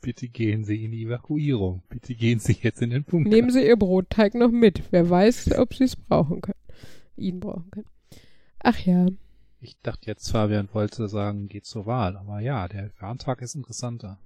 Bitte gehen Sie in die Evakuierung. Bitte gehen Sie jetzt in den Bunker. Nehmen Sie Ihr Brotteig noch mit. Wer weiß, ob Sie es brauchen können. Ihn brauchen können. Ach ja. Ich dachte jetzt, Fabian wollte sagen, geht zur Wahl. Aber ja, der Warntag ist interessanter.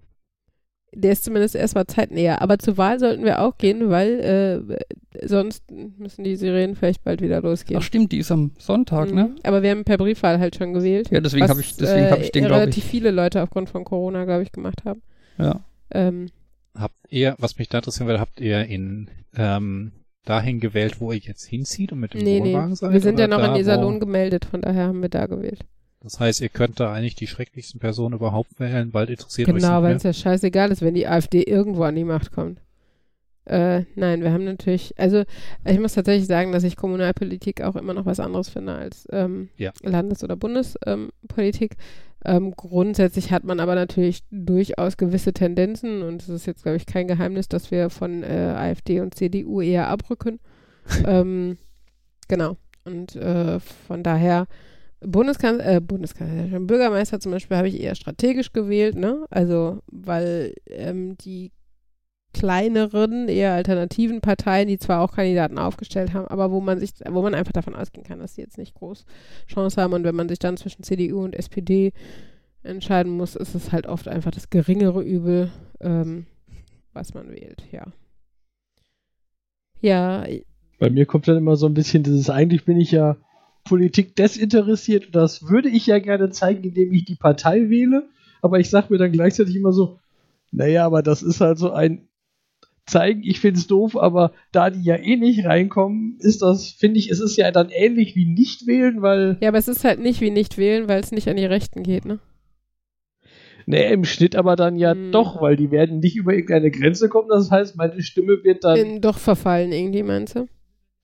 Der ist zumindest erstmal zeitnäher. Aber zur Wahl sollten wir auch gehen, weil äh, sonst müssen die Sirenen vielleicht bald wieder losgehen. Ach stimmt, die ist am Sonntag, Mhm. ne? Aber wir haben per Briefwahl halt schon gewählt. Ja, deswegen habe ich, deswegen hab ich den, äh, glaube relativ ich. viele Leute aufgrund von Corona, glaube ich, gemacht haben. Ja. Ähm, Habt ihr, was mich da interessieren würde, habt ihr in ähm, dahin gewählt, wo ihr jetzt hinzieht und mit dem nee, nee. Wohnwagen seid? Wir sind ja noch in Iserlohn gemeldet, von daher haben wir da gewählt. Das heißt, ihr könnt da eigentlich die schrecklichsten Personen überhaupt wählen, bald interessiert euch Genau, weil es ja scheißegal ist, wenn die AfD irgendwo an die Macht kommt. Äh, nein, wir haben natürlich, also ich muss tatsächlich sagen, dass ich Kommunalpolitik auch immer noch was anderes finde als ähm, Ja. Landes- oder Bundespolitik. Ähm, grundsätzlich hat man aber natürlich durchaus gewisse Tendenzen und es ist jetzt, glaube ich, kein Geheimnis, dass wir von äh, AfD und CDU eher abrücken. [LAUGHS] ähm, genau. Und äh, von daher Bundeskanzler, äh, Bundeskanzler, Bürgermeister zum Beispiel habe ich eher strategisch gewählt, ne? Also, weil ähm, die kleineren, eher alternativen Parteien, die zwar auch Kandidaten aufgestellt haben, aber wo man sich, wo man einfach davon ausgehen kann, dass sie jetzt nicht groß Chance haben. Und wenn man sich dann zwischen CDU und SPD entscheiden muss, ist es halt oft einfach das geringere Übel, ähm, was man wählt, ja. Ja, Bei mir kommt dann immer so ein bisschen dieses, eigentlich bin ich ja Politik desinteressiert und das würde ich ja gerne zeigen, indem ich die Partei wähle. Aber ich sage mir dann gleichzeitig immer so, naja, aber das ist halt so ein zeigen, ich finde es doof, aber da die ja eh nicht reinkommen, ist das, finde ich, es ist ja dann ähnlich wie nicht wählen, weil, ja, aber es ist halt nicht wie nicht wählen, weil es nicht an die Rechten geht, ne? ne, im Schnitt aber dann ja Hm. doch, weil die werden nicht über irgendeine Grenze kommen. Das heißt, meine Stimme wird dann, In, doch verfallen irgendwie, meinst du?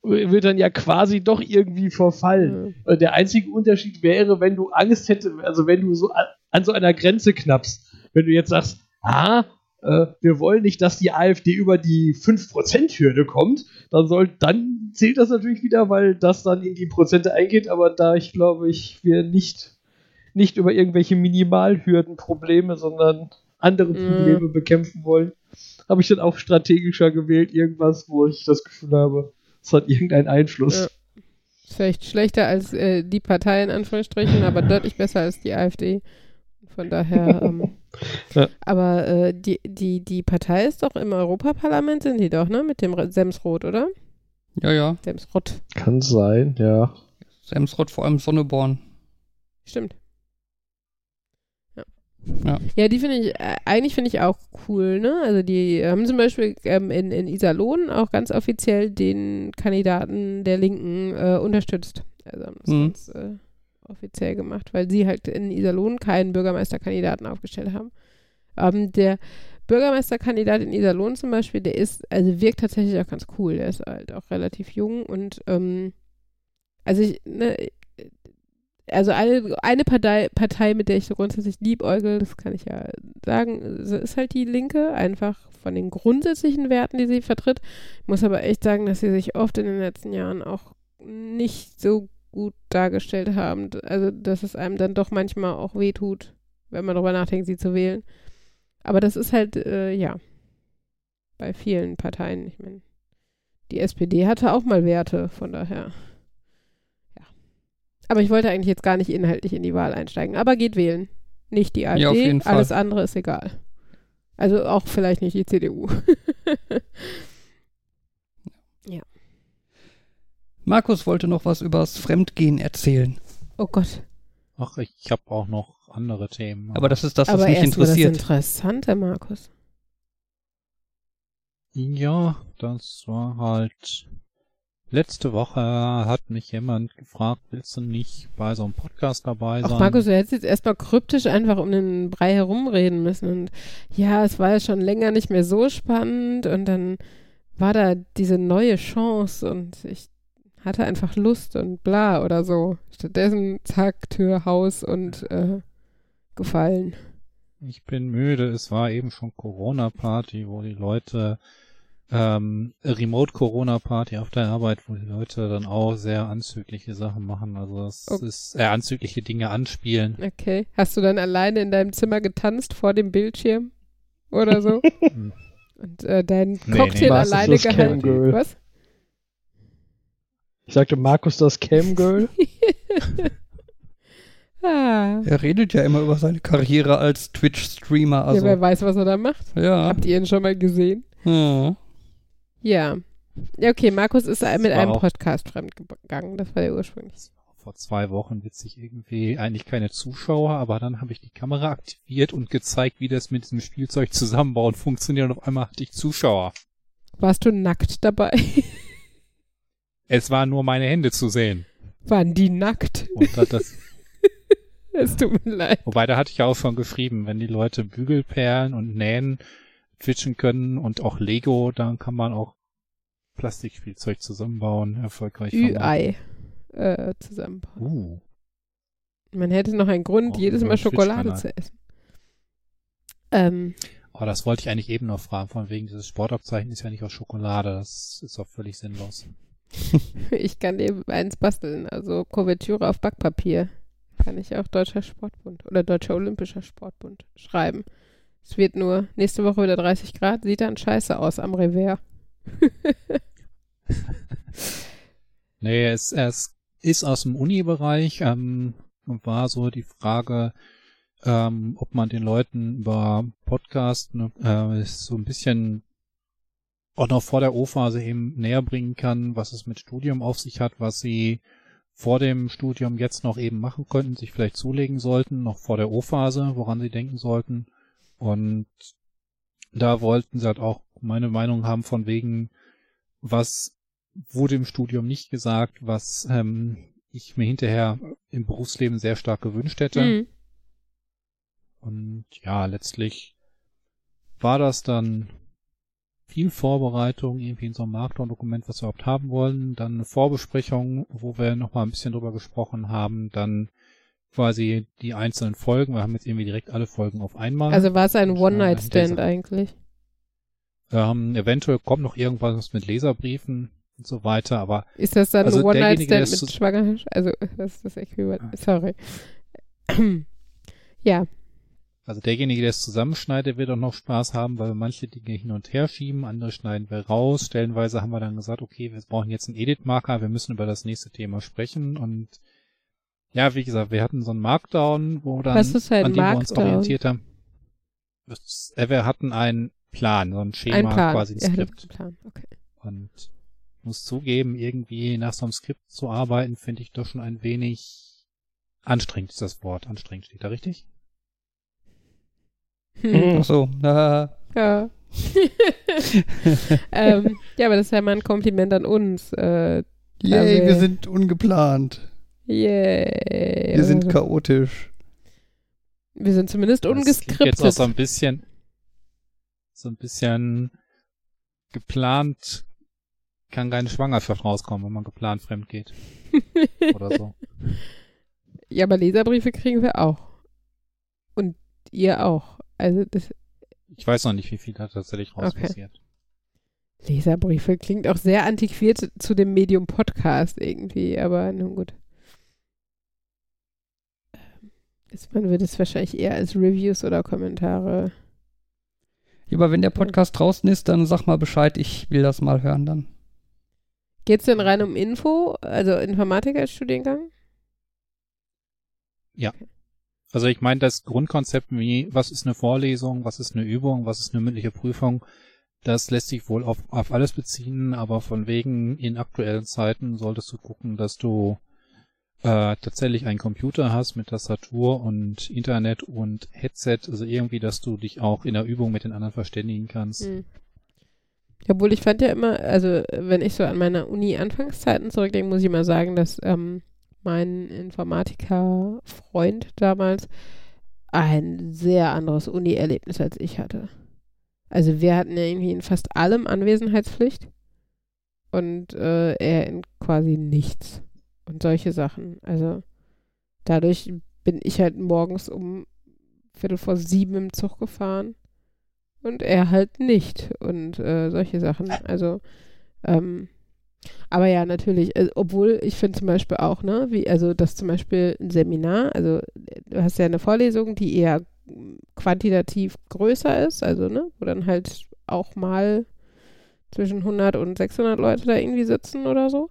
wird dann ja quasi doch irgendwie verfallen. Äh, Der einzige Unterschied wäre, wenn du Angst hättest, also wenn du so an, an so einer Grenze knappst. Wenn du jetzt sagst, ah, äh, wir wollen nicht, dass die AfD über die 5%-Hürde kommt, dann soll, dann zählt das natürlich wieder, weil das dann in die Prozente eingeht, aber da ich glaube, ich wir nicht, nicht über irgendwelche Minimalhürdenprobleme, sondern andere Mhm. Probleme bekämpfen wollen, habe ich dann auch strategischer gewählt, irgendwas, wo ich das Gefühl habe, es hat irgendeinen Einfluss. Ja. Vielleicht schlechter als äh, die Partei in Anführungsstrichen, aber deutlich besser als die AfD. Von daher, ähm, Ja. aber äh, die, die, die Partei ist doch im Europaparlament, sind die doch, ne? Mit dem Semsrot, oder? Ja, ja. Semsrot, Kann sein, ja. Semsrott, vor allem Sonneborn. stimmt. Ja. Ja. Ja, die finde ich, äh, eigentlich finde ich auch cool, ne? Also die haben zum Beispiel ähm, in, in Iserlohn auch ganz offiziell den Kandidaten der Linken äh, unterstützt. Also haben das Mhm. ganz äh, offiziell gemacht, weil sie halt in Iserlohn keinen Bürgermeisterkandidaten aufgestellt haben. Ähm, der Bürgermeisterkandidat in Iserlohn zum Beispiel, der ist, also wirkt tatsächlich auch ganz cool. Der ist halt auch relativ jung und ähm, also ich, ne, also eine, eine Partei, Partei, mit der ich so grundsätzlich liebäugel, das kann ich ja sagen, ist halt die Linke, einfach von den grundsätzlichen Werten, die sie vertritt. Ich muss aber echt sagen, dass sie sich oft in den letzten Jahren auch nicht so gut dargestellt haben. Also, dass es einem dann doch manchmal auch wehtut, wenn man darüber nachdenkt, sie zu wählen. Aber das ist halt, äh, ja, bei vielen Parteien. Ich meine, die SPD hatte auch mal Werte, von daher. Ja. Aber ich wollte eigentlich jetzt gar nicht inhaltlich in die Wahl einsteigen. Aber geht wählen. Nicht die AfD, Ja, auf jeden Fall. alles andere ist egal. Also auch vielleicht nicht die CDU. [LAUGHS] Markus wollte noch was übers Fremdgehen erzählen. oh Gott. Ach, ich habe auch noch andere Themen. Aber das ist das, was Aber mich erstmal das interessiert. Interessante, Markus. Ja, das war halt. Letzte Woche hat mich jemand gefragt, willst du nicht bei so einem Podcast dabei sein? Ach, Markus, du hättest jetzt erstmal kryptisch einfach um den Brei herumreden müssen. Und ja, es war ja schon länger nicht mehr so spannend. Und dann war da diese neue Chance und ich hatte einfach Lust und bla oder so. Stattdessen, zack, Tür, Haus und äh, gefallen. Ich bin müde. Es war eben schon Corona-Party, wo die Leute ähm, Remote-Corona-Party auf der Arbeit, wo die Leute dann auch sehr anzügliche Sachen machen. Also es Oh. ist äh, anzügliche Dinge anspielen. Okay. Hast du dann alleine in deinem Zimmer getanzt vor dem Bildschirm oder so? [LAUGHS] Und äh, deinen Nee, Cocktail nee. Alleine gehalten? Was? Ich sagte Markus das Camgirl. [LAUGHS] [LAUGHS] ah. Er redet ja immer über seine Karriere als Twitch-Streamer. Also, ja, wer weiß, was er da macht. ja. Habt ihr ihn schon mal gesehen? ja. Ja. Ja, okay, Markus ist Das mit einem Podcast fremdgegangen. Das war der ursprünglich. Vor zwei Wochen witzig irgendwie eigentlich keine Zuschauer, aber dann habe ich die Kamera aktiviert und gezeigt, wie das mit diesem Spielzeug zusammenbauen funktioniert und auf einmal hatte ich Zuschauer. Warst du nackt dabei? [LAUGHS] Es waren nur meine Hände zu sehen. Waren die nackt? Und da- das, [LAUGHS] Es tut mir leid. wobei da hatte ich ja auch schon geschrieben, wenn die Leute Bügelperlen und Nähen twitchen können und auch Lego, dann kann man auch Plastikspielzeug zusammenbauen, erfolgreich. Ü-Ei äh, zusammenbauen. Uh, Man hätte noch einen Grund, Auch jedes Mal Schokolade zu essen. Ähm, oh, das wollte ich eigentlich eben noch fragen, von wegen dieses Sportabzeichen ist ja nicht aus Schokolade, das ist auch völlig sinnlos. [LAUGHS] ich kann dir eins basteln. Also Kuvertüre auf Backpapier. Kann ich auch Deutscher Sportbund oder Deutscher Olympischer Sportbund schreiben. Es wird nur nächste Woche wieder 30 Grad, sieht dann scheiße aus am Revers. [LAUGHS] Nee, es, es ist aus dem Uni-Bereich ähm, war so die Frage, ähm, ob man den Leuten über Podcast ne, äh, so ein bisschen auch noch vor der O-Phase eben näher bringen kann, was es mit Studium auf sich hat, was sie vor dem Studium jetzt noch eben machen könnten, sich vielleicht zulegen sollten, noch vor der O-Phase, woran sie denken sollten. Und da wollten sie halt auch meine Meinung haben von wegen, was wurde im Studium nicht gesagt, was ähm, ich mir hinterher im Berufsleben sehr stark gewünscht hätte. Hm. Und ja, letztlich war das dann viel Vorbereitung, irgendwie in so einem Markdown-Dokument, was wir überhaupt haben wollen, dann eine Vorbesprechung, wo wir nochmal ein bisschen drüber gesprochen haben, dann quasi die einzelnen Folgen, wir haben jetzt irgendwie direkt alle Folgen auf einmal. Also war es ein One-Night-Stand eigentlich? ähm, eventuell kommt noch irgendwas mit Leserbriefen und so weiter, aber Ist das dann Also ein One-Night-Stand mit Schwangerschaft? Also, [LAUGHS] das ist das Äquivalent. Sorry. [CLEARS THROAT] ja, Also derjenige, der es zusammenschneidet, wird auch noch Spaß haben, weil wir manche Dinge hin und her schieben, andere schneiden wir raus. Stellenweise haben wir dann gesagt, okay, wir brauchen jetzt einen Edit-Marker, wir müssen über das nächste Thema sprechen und ja, wie gesagt, wir hatten so einen Markdown, wo dann, Was ist ein an dem wir uns Markdown? orientiert haben. Äh, Wir hatten einen Plan, so ein Schema, ein Plan. quasi ein Skript. einen Plan. Okay. Und muss zugeben, irgendwie nach so einem Skript zu arbeiten, finde ich doch schon ein wenig anstrengend, ist das Wort. Anstrengend steht da richtig? Hm. Ach so, äh, Ja. [LAUGHS] ähm, ja, aber das ist ja mal ein Kompliment an uns. Äh, yay, Also- wir sind ungeplant. yay. Wir sind chaotisch. wir sind zumindest Das klingt jetzt auch ungeskriptet. so ein bisschen, so ein bisschen geplant, kann keine Schwangerschaft rauskommen, wenn man geplant fremd geht. [LAUGHS] Oder so. ja, aber Leserbriefe kriegen wir auch. Und ihr auch. Also das Ich weiß noch nicht, wie viel da tatsächlich raus Okay. passiert. Leserbriefe klingt auch sehr antiquiert zu dem Medium Podcast irgendwie, aber nun gut. Ähm, ist- Man würde es wahrscheinlich eher als Reviews oder Kommentare. Ja, aber wenn der Podcast draußen ist, dann sag mal Bescheid, ich will das mal hören dann. Geht es denn rein um Info, also Informatik als Studiengang? Also ich meine, das Grundkonzept wie, was ist eine Vorlesung, was ist eine Übung, was ist eine mündliche Prüfung, das lässt sich wohl auf, auf alles beziehen, aber von wegen in aktuellen Zeiten solltest du gucken, dass du äh, tatsächlich einen Computer hast mit Tastatur und Internet und Headset, also irgendwie, dass du dich auch in der Übung mit den anderen verständigen kannst. Hm. Obwohl ich fand ja immer, also wenn ich so an meine Uni-Anfangszeiten zurückdenke, muss ich mal sagen, dass ähm, mein Informatiker-Freund damals ein sehr anderes Uni-Erlebnis als ich hatte. Also wir hatten ja irgendwie in fast allem Anwesenheitspflicht und äh, er in quasi nichts und solche Sachen. Also dadurch bin ich halt morgens um Viertel vor sieben im Zug gefahren und er halt nicht und äh, solche Sachen. Also, ähm, aber ja, natürlich, äh, obwohl ich finde zum Beispiel auch, ne, wie, also das zum Beispiel ein Seminar, also äh, du hast ja eine Vorlesung, die eher quantitativ größer ist, also, ne, wo dann halt auch mal zwischen 100 und 600 Leute da irgendwie sitzen oder so.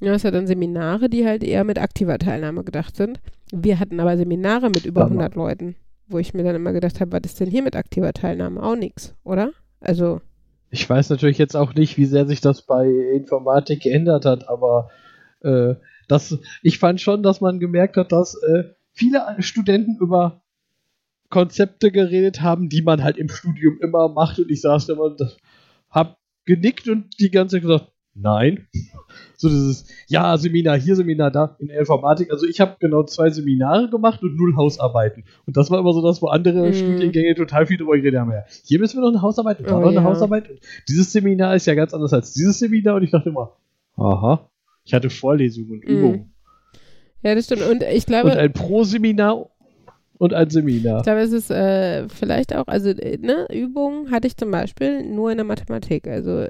Du hast ja dann Seminare, die halt eher mit aktiver Teilnahme gedacht sind. Wir hatten aber Seminare mit über Hammer. 100 Leuten, wo ich mir dann immer gedacht habe, was ist denn hier mit aktiver Teilnahme? Auch nichts, oder? Also, Ich weiß natürlich jetzt auch nicht, wie sehr sich das bei Informatik geändert hat, aber äh, das, ich fand schon, dass man gemerkt hat, dass äh, viele Studenten über Konzepte geredet haben, die man halt im Studium immer macht. Und ich saß da und hab genickt und die ganze Zeit gesagt, nein. [LAUGHS] So dieses, ja, Seminar hier, Seminar da in der Informatik. Also ich habe genau zwei Seminare gemacht und null Hausarbeiten. Und das war immer so das, wo andere Mhm. Studiengänge total viel drüber geredet haben. Ja, hier müssen wir noch eine Hausarbeit und da Oh noch eine ja. Hausarbeit. Und dieses Seminar ist ja ganz anders als dieses Seminar und ich dachte immer, aha, ich hatte Vorlesungen und Mhm. Übungen. ja, das stimmt. Und ich glaube, Und ein Pro-Seminar und ein Seminar. Ich glaube, es ist äh, vielleicht auch, also äh, ne, Übungen hatte ich zum Beispiel nur in der Mathematik. Also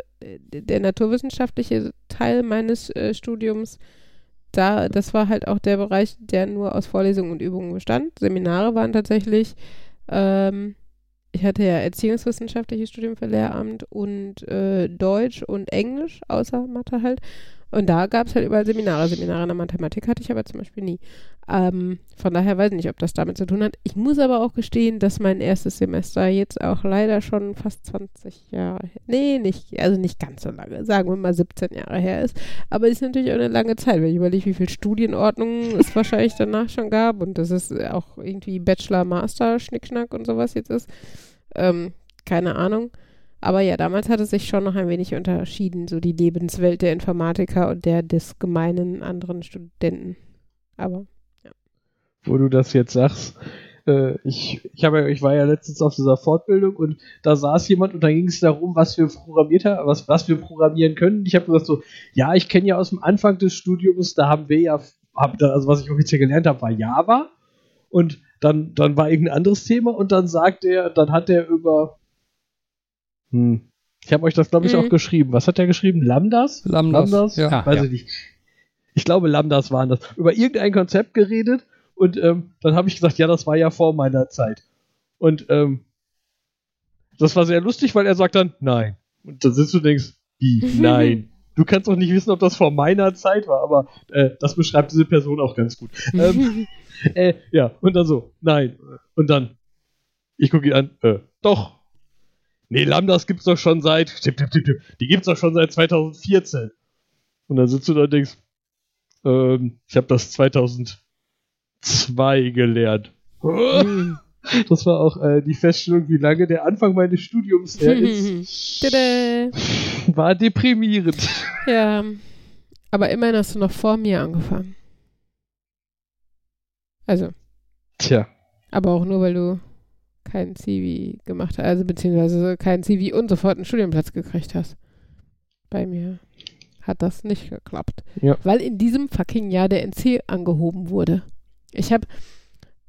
der naturwissenschaftliche Teil meines äh, Studiums, da, das war halt auch der Bereich, der nur aus Vorlesungen und Übungen bestand. Seminare waren tatsächlich ähm, ich hatte ja erziehungswissenschaftliches Studium für Lehramt und äh, Deutsch und Englisch, außer Mathe halt. Und da gab es halt überall Seminare. Seminare in der Mathematik hatte ich aber zum Beispiel nie. Ähm, von daher weiß ich nicht, ob das damit zu tun hat. Ich muss aber auch gestehen, dass mein erstes Semester jetzt auch leider schon fast 20 Jahre, nee, nicht, also nicht ganz so lange, sagen wir mal 17 Jahre her ist. Aber ist natürlich auch eine lange Zeit, wenn ich überlege, wie viel Studienordnungen [LAUGHS] es wahrscheinlich danach schon gab und dass es auch irgendwie Bachelor, Master, Schnickschnack und sowas jetzt ist. Ähm, keine Ahnung. Aber ja, damals hat es sich schon noch ein wenig unterschieden, so die Lebenswelt der Informatiker und der des gemeinen anderen Studenten. Aber Wo du das jetzt sagst, äh, ich, ich, habe ja, ich war ja letztens auf dieser Fortbildung und da saß jemand und da ging es darum, was wir programmiert haben, was, was wir programmieren können. Ich habe gesagt so, ja, ich kenne ja aus dem Anfang des Studiums, da haben wir ja, hab, also was ich offiziell gelernt habe, war Java und dann, dann war irgendein anderes Thema und dann sagt er, dann hat er über, hm, ich habe euch das glaube ich Mhm. auch geschrieben. Was hat er geschrieben? Lambdas? Lambdas, ja. Ah, Weiß ja. ich nicht. Ich glaube, Lambdas waren das. Über irgendein Konzept geredet und ähm, dann habe ich gesagt, ja, das war ja vor meiner Zeit. Und ähm, das war sehr lustig, weil er sagt dann, nein. Und dann sitzt du und denkst, wie, [LAUGHS] nein. Du kannst doch nicht wissen, ob das vor meiner Zeit war, aber äh, das beschreibt diese Person auch ganz gut. [LAUGHS] Ähm, äh, ja, und dann so, nein. Und dann, ich gucke ihn an, äh, doch. Nee, Lambdas gibt's doch schon seit, tipp, tipp, tipp, tipp, die gibt's doch schon seit 2014. Und dann sitzt du da und denkst, ähm, ich habe das 2002 gelernt. [LAUGHS] Das war auch äh, die Feststellung, wie lange der Anfang meines Studiums her [LAUGHS] ist. War deprimierend. Ja, aber immerhin hast du noch vor mir angefangen. Also, Tja. aber auch nur, weil du keinen CV gemacht hast, also beziehungsweise keinen CV und sofort einen Studienplatz gekriegt hast. Bei mir hat das nicht geklappt. Ja. Weil in diesem fucking Jahr der NC angehoben wurde. Ich habe,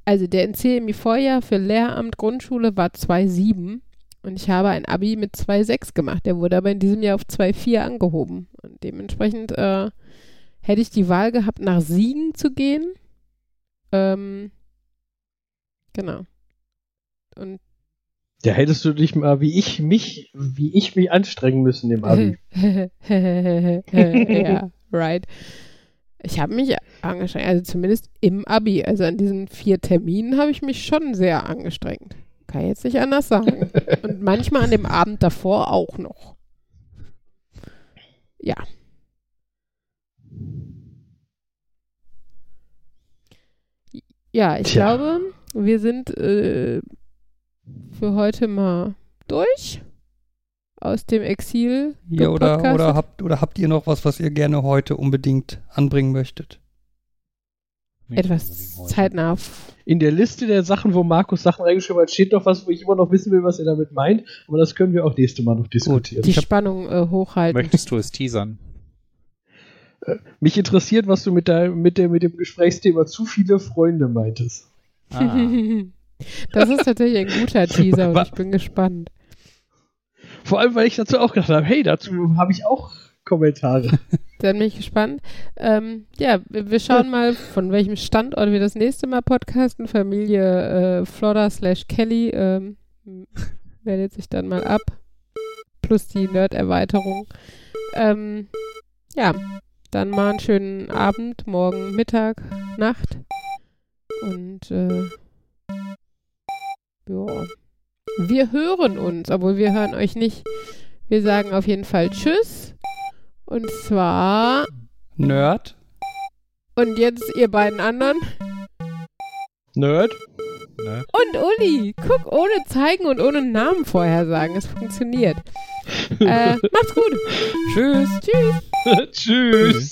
also der NC im Vorjahr für Lehramt Grundschule war 2,7 und ich habe ein Abi mit 2,6 gemacht. Der wurde aber in diesem Jahr auf 2,4 angehoben. Und dementsprechend äh, hätte ich die Wahl gehabt, nach Siegen zu gehen. Ähm, genau. Und Ja, hättest du dich mal, wie ich mich, wie ich mich anstrengen müssen im Abi. [LAUGHS] ja, right. Ich habe mich angestrengt, also zumindest im Abi. Also an diesen vier Terminen habe ich mich schon sehr angestrengt. Kann ich jetzt nicht anders sagen. [LAUGHS] Und manchmal an dem Abend davor auch noch. Ja. Ja, ich Tja. glaube, wir sind äh, für heute mal durch aus dem Exil. Ja, oder, oder, habt, oder habt ihr noch was, was ihr gerne heute unbedingt anbringen möchtet? etwas zeitnah. In der Liste der Sachen, wo Markus Sachen reingeschrieben hat, steht noch was, wo ich immer noch wissen will, was er damit meint. Aber das können wir auch nächste Mal noch diskutieren. Die Spannung äh, hochhalten. Möchtest du es teasern? Mich interessiert, was du mit, deinem, mit, der, mit dem Gesprächsthema zu viele Freunde meintest. Ah, [LAUGHS] Das ist tatsächlich ein guter Teaser und ich bin gespannt. Vor allem, weil ich dazu auch gedacht habe, hey, dazu habe ich auch Kommentare. [LAUGHS] Dann bin ich gespannt. Ähm, ja, wir schauen mal, von welchem Standort wir das nächste Mal podcasten. Familie äh, Flodder slash Kelly ähm, meldet sich dann mal ab. Plus die Nerd-Erweiterung. Ähm, ja, dann mal einen schönen Abend, morgen, Mittag, Nacht. Und äh, ja. Wir hören uns, obwohl wir hören euch nicht. Wir sagen auf jeden Fall Tschüss. Und zwar Nerd? und jetzt ihr beiden anderen. Nerd? ne? Und Uli. Guck, ohne zeigen und ohne Namen vorher sagen. Es funktioniert. äh, [LAUGHS] macht's gut. Tschüss. Tschüss. [LAUGHS] Tschüss.